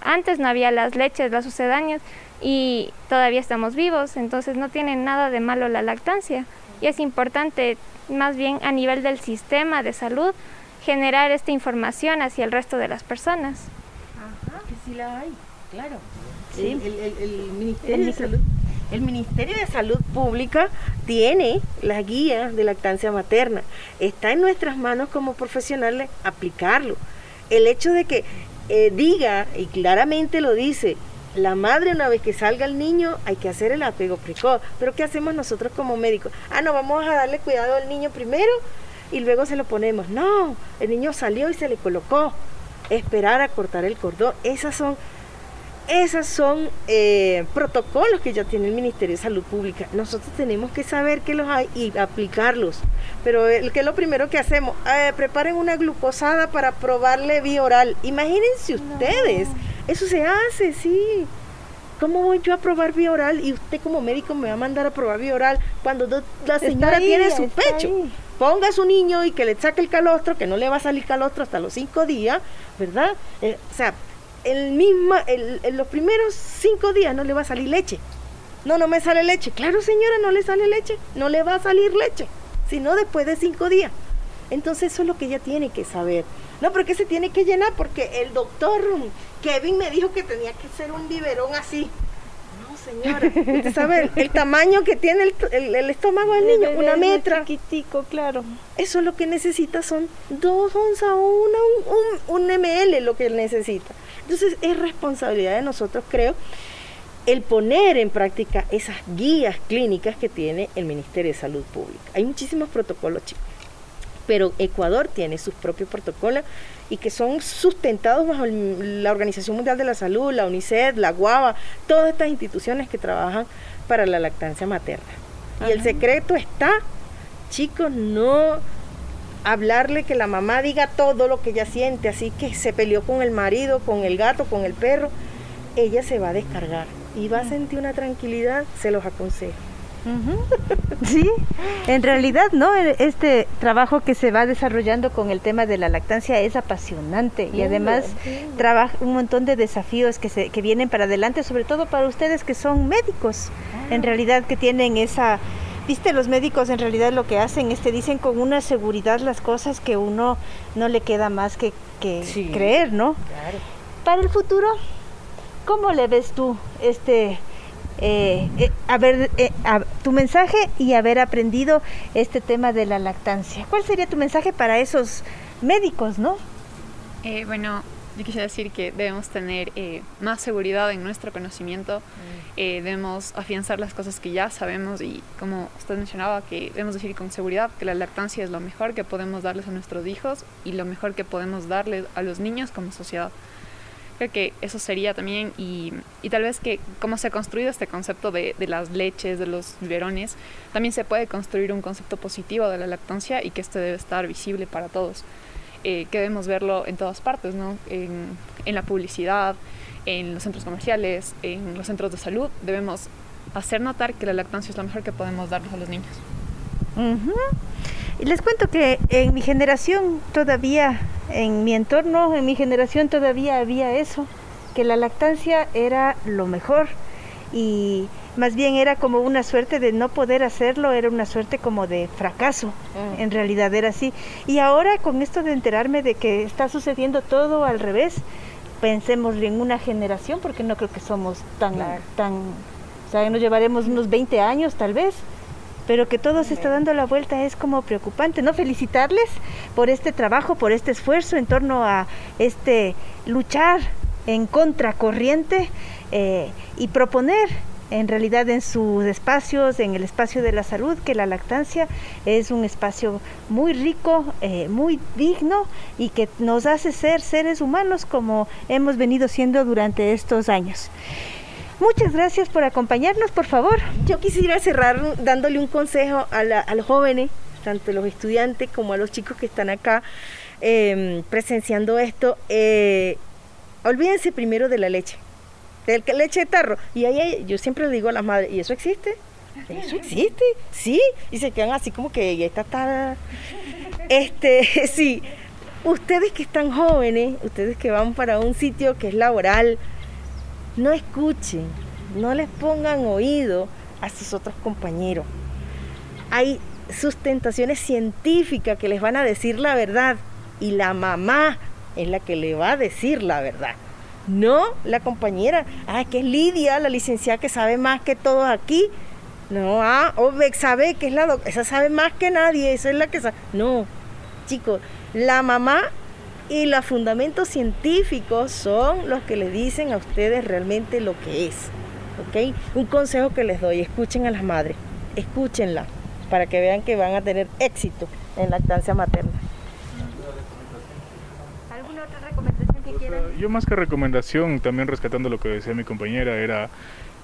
Antes no había las leches, las sucedáneas, y todavía estamos vivos, entonces no tiene nada de malo la lactancia. Y es importante, más bien a nivel del sistema de salud, generar esta información hacia el resto de las personas. Ajá, que sí la hay, claro. Sí. El, Ministerio de Salud el Ministerio de Salud Pública tiene la guía de lactancia materna. Está en nuestras manos como profesionales aplicarlo. El hecho de que eh, diga, y claramente lo dice, la madre una vez que salga el niño hay que hacer el apego precoz. Pero ¿qué hacemos nosotros como médicos? Ah, no, vamos a darle cuidado al niño primero y luego se lo ponemos. No, el niño salió y se le colocó. Esperar a cortar el cordón. Esas son esos son eh, protocolos que ya tiene el Ministerio de Salud Pública. Nosotros tenemos que saber que los hay y aplicarlos. Pero el que es lo primero que hacemos, eh, preparen una glucosada para probarle vía oral. Imagínense ustedes, eso se hace, sí. ¿Cómo voy yo a probar vía oral y usted como médico me va a mandar a probar vía oral cuando la señora tiene su pecho? Ponga a su niño y que le saque el calostro, que no le va a salir calostro hasta los cinco días, ¿verdad? Eh, o sea, el misma, el, en los primeros cinco días no le va a salir leche. No, no me sale leche. Claro, señora, no le sale leche. No le va a salir leche. Sino después de cinco días. Entonces eso es lo que ella tiene que saber. No, porque se tiene que llenar porque el doctor Kevin me dijo que tenía que ser un biberón así. No, señora. Usted sabe el, tamaño que tiene el, el, estómago del niño, una metra. Chiquitico, claro. Eso lo que necesita son dos onzas o una, un, un, un ml lo que él necesita. Entonces es responsabilidad de nosotros, creo, el poner en práctica esas guías clínicas que tiene el Ministerio de Salud Pública. Hay muchísimos protocolos, chicos, pero Ecuador tiene sus propios protocolos y que son sustentados bajo la Organización Mundial de la Salud, la UNICEF, la GUAVA, todas estas instituciones que trabajan para la lactancia materna. Y el secreto está, chicos, no hablarle que la mamá diga todo lo que ella siente, así que se peleó con el marido, con el gato, con el perro, ella se va a descargar y va a sentir una tranquilidad, se los aconsejo. Sí, en realidad, ¿no? E, este trabajo que se va desarrollando con el tema de la lactancia es apasionante y además trabaja un montón de desafíos que, se, que vienen para adelante, sobre todo para ustedes que son médicos, en realidad que tienen esa viste, los médicos en realidad lo que hacen es te dicen con una seguridad las cosas que uno no le queda más que, creer, ¿no? Claro. Para el futuro, ¿cómo le ves tú este eh, eh, haber, eh, tu mensaje y haber aprendido este tema de la lactancia? ¿Cuál sería tu mensaje para esos médicos, no? bueno, yo quisiera decir que debemos tener eh, más seguridad en nuestro conocimiento, mm. eh, debemos afianzar las cosas que ya sabemos y como usted mencionaba, que debemos decir con seguridad que la lactancia es lo mejor que podemos darles a nuestros hijos y lo mejor que podemos darles a los niños como sociedad. Creo que eso sería también y, y tal vez que como se ha construido este concepto de, de las leches, de los biberones, también se puede construir un concepto positivo de la lactancia y que este debe estar visible para todos. Eh, que debemos verlo en todas partes, ¿no? En, la publicidad, en los centros comerciales, en los centros de salud. Debemos hacer notar que la lactancia es lo mejor que podemos darnos a los niños. Y les cuento que en mi generación todavía, en mi entorno, en mi generación todavía había eso, que la lactancia era lo mejor y más bien era como una suerte de no poder hacerlo, era una suerte como de fracaso, mm. en realidad era así. Y ahora con esto de enterarme de que está sucediendo todo al revés, pensemos en una generación, porque no creo que somos tan, tan, o sea, nos llevaremos unos 20 años tal vez, pero que todo se está dando la vuelta es como preocupante, ¿no? Felicitarles por este trabajo, por este esfuerzo en torno a este luchar en contracorriente eh, y proponer en realidad en sus espacios, en el espacio de la salud, que la lactancia es un espacio muy rico, eh, muy digno y que nos hace ser seres humanos como hemos venido siendo durante estos años. Muchas gracias por acompañarnos, por favor. Yo quisiera cerrar dándole un consejo a, los jóvenes, tanto los estudiantes como a los chicos que están acá em, presenciando esto. Eh, olvídense primero de la leche el que leche de tarro. Y ahí yo siempre le digo a las madres, ¿y eso existe? Eso existe, sí. Y se quedan así como que esta está. Este, sí. Ustedes que están jóvenes, ustedes que van para un sitio que es laboral, no escuchen, no les pongan oído a sus otros compañeros. Hay sustentaciones científicas que les van a decir la verdad y la mamá es la que le va a decir la verdad. No, la compañera, ah, que es Lidia, la licenciada que sabe más que todos aquí. No, ah, o sabe que es la esa sabe más que nadie, esa es la que sabe. No, chicos, la mamá Y los fundamentos científicos son los que le dicen a ustedes realmente lo que es. ¿ok? Un consejo que les doy, escuchen a las madres, escúchenla, para que vean que van a tener éxito en lactancia materna. ¿Alguna otra recomendación que Yo más que recomendación, también rescatando lo que decía mi compañera, era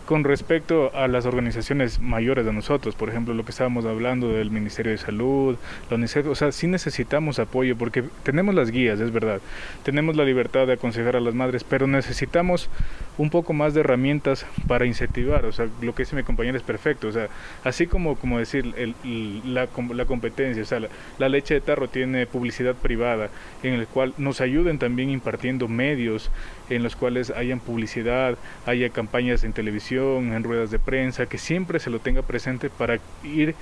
con respecto a las organizaciones mayores de nosotros, por ejemplo, lo que estábamos hablando del Ministerio de Salud, la UNICEF, o sea, sí necesitamos apoyo porque tenemos las guías, es verdad, tenemos la libertad de aconsejar a las madres, pero necesitamos un poco más de herramientas para incentivar, o sea, lo que dice mi compañera es perfecto, o sea, así como, como decir, el, la, la, competencia, o sea, la, la, leche de tarro tiene publicidad privada, en el cual nos ayuden también impartiendo medios en los cuales hayan publicidad, haya campañas en televisión, en ruedas de prensa, que siempre se lo tenga presente para ir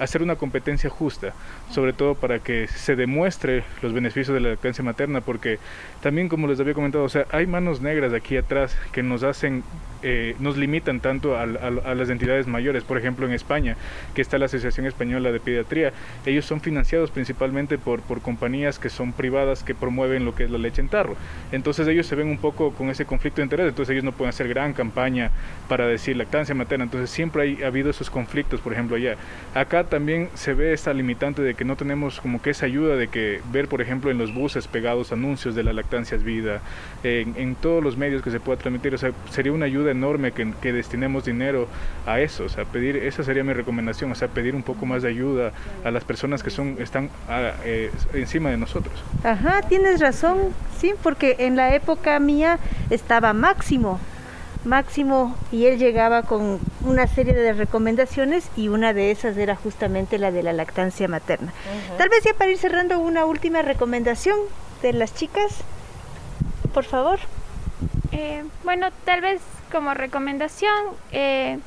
hacer una competencia justa, sobre todo para que se demuestre los beneficios de la lactancia materna, porque también como les había comentado, o sea, hay manos negras aquí atrás que nos hacen, eh, nos limitan tanto a, a, a, las entidades mayores, por ejemplo en España, que está la Asociación Española de Pediatría, ellos son financiados principalmente por, por compañías que son privadas que promueven lo que es la leche en tarro, entonces ellos se ven un poco con ese conflicto de interés, entonces ellos no pueden hacer gran campaña para decir lactancia materna, entonces siempre hay, ha habido esos conflictos, por ejemplo allá. Acá también se ve esta limitante de que no tenemos como que esa ayuda de que ver, por ejemplo, en los buses pegados anuncios de la lactancia es vida, en, todos los medios que se pueda transmitir, o sea, sería una ayuda enorme que, destinemos dinero a eso, o sea, pedir, esa sería mi recomendación, o sea, pedir un poco más de ayuda a las personas que son, están a, eh, encima de nosotros. Ajá, tienes razón, sí, porque en la época mía estaba Máximo, Máximo y él llegaba con una serie de recomendaciones y una de esas era justamente la de la lactancia materna. Uh -huh. Tal vez ya para ir cerrando una última recomendación de las chicas, por favor. Eh, bueno, tal vez como recomendación, eh,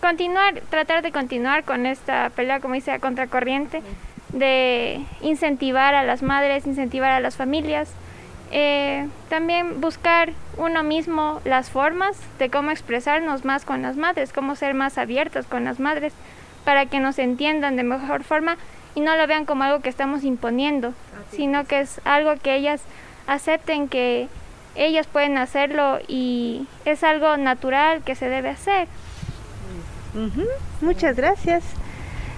continuar, tratar de continuar con esta pelea, como dice, a contracorriente, de incentivar a las madres, incentivar a las familias eh, también buscar uno mismo las formas de cómo expresarnos más con las madres, cómo ser más abiertos con las madres para que nos entiendan de mejor forma y no lo vean como algo que estamos imponiendo, Así sino es. que es algo que ellas acepten que ellas pueden hacerlo y es algo natural que se debe hacer. Uh -huh. Muchas gracias.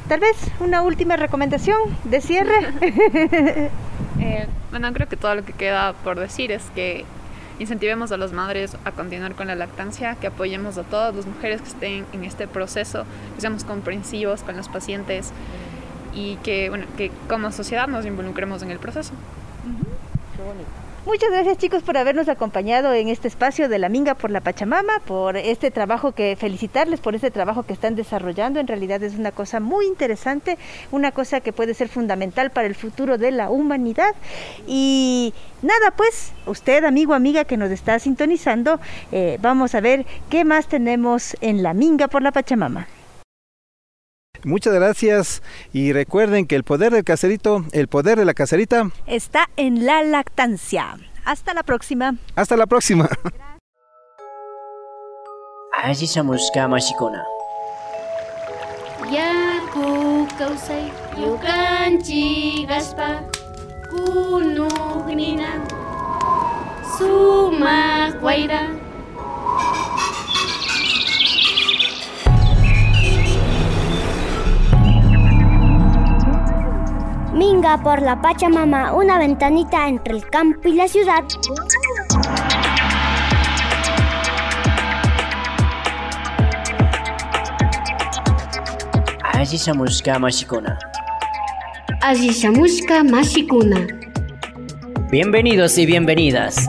Tal vez una última recomendación de cierre. eh, bueno, creo que todo lo que queda por decir es que incentivemos a las madres a continuar con la lactancia, que apoyemos a todas las mujeres que estén en este proceso, que seamos comprensivos con los pacientes y que, bueno, que como sociedad nos involucremos en el proceso. Uh -huh. Qué bonito. Muchas gracias chicos por habernos acompañado en este espacio de la Minga por la Pachamama, por este trabajo que felicitarles por este trabajo que están desarrollando. En realidad es una cosa muy interesante, una cosa que puede ser fundamental para el futuro de la humanidad. Y nada, pues usted amigo, amiga que nos está sintonizando, eh, vamos a ver qué más tenemos en la Minga por la Pachamama. Muchas gracias y recuerden que el poder del caserito, el poder de la caserita está en la lactancia. Hasta la próxima. Hasta la próxima. Yaku kausai yukanchi gaspa kunugnina suma guaira Minga por la Pachamama, una ventanita entre el campo y la ciudad. Allí Samuska Mashikona. Allí Samuska Mashikuna. Bienvenidos y bienvenidas.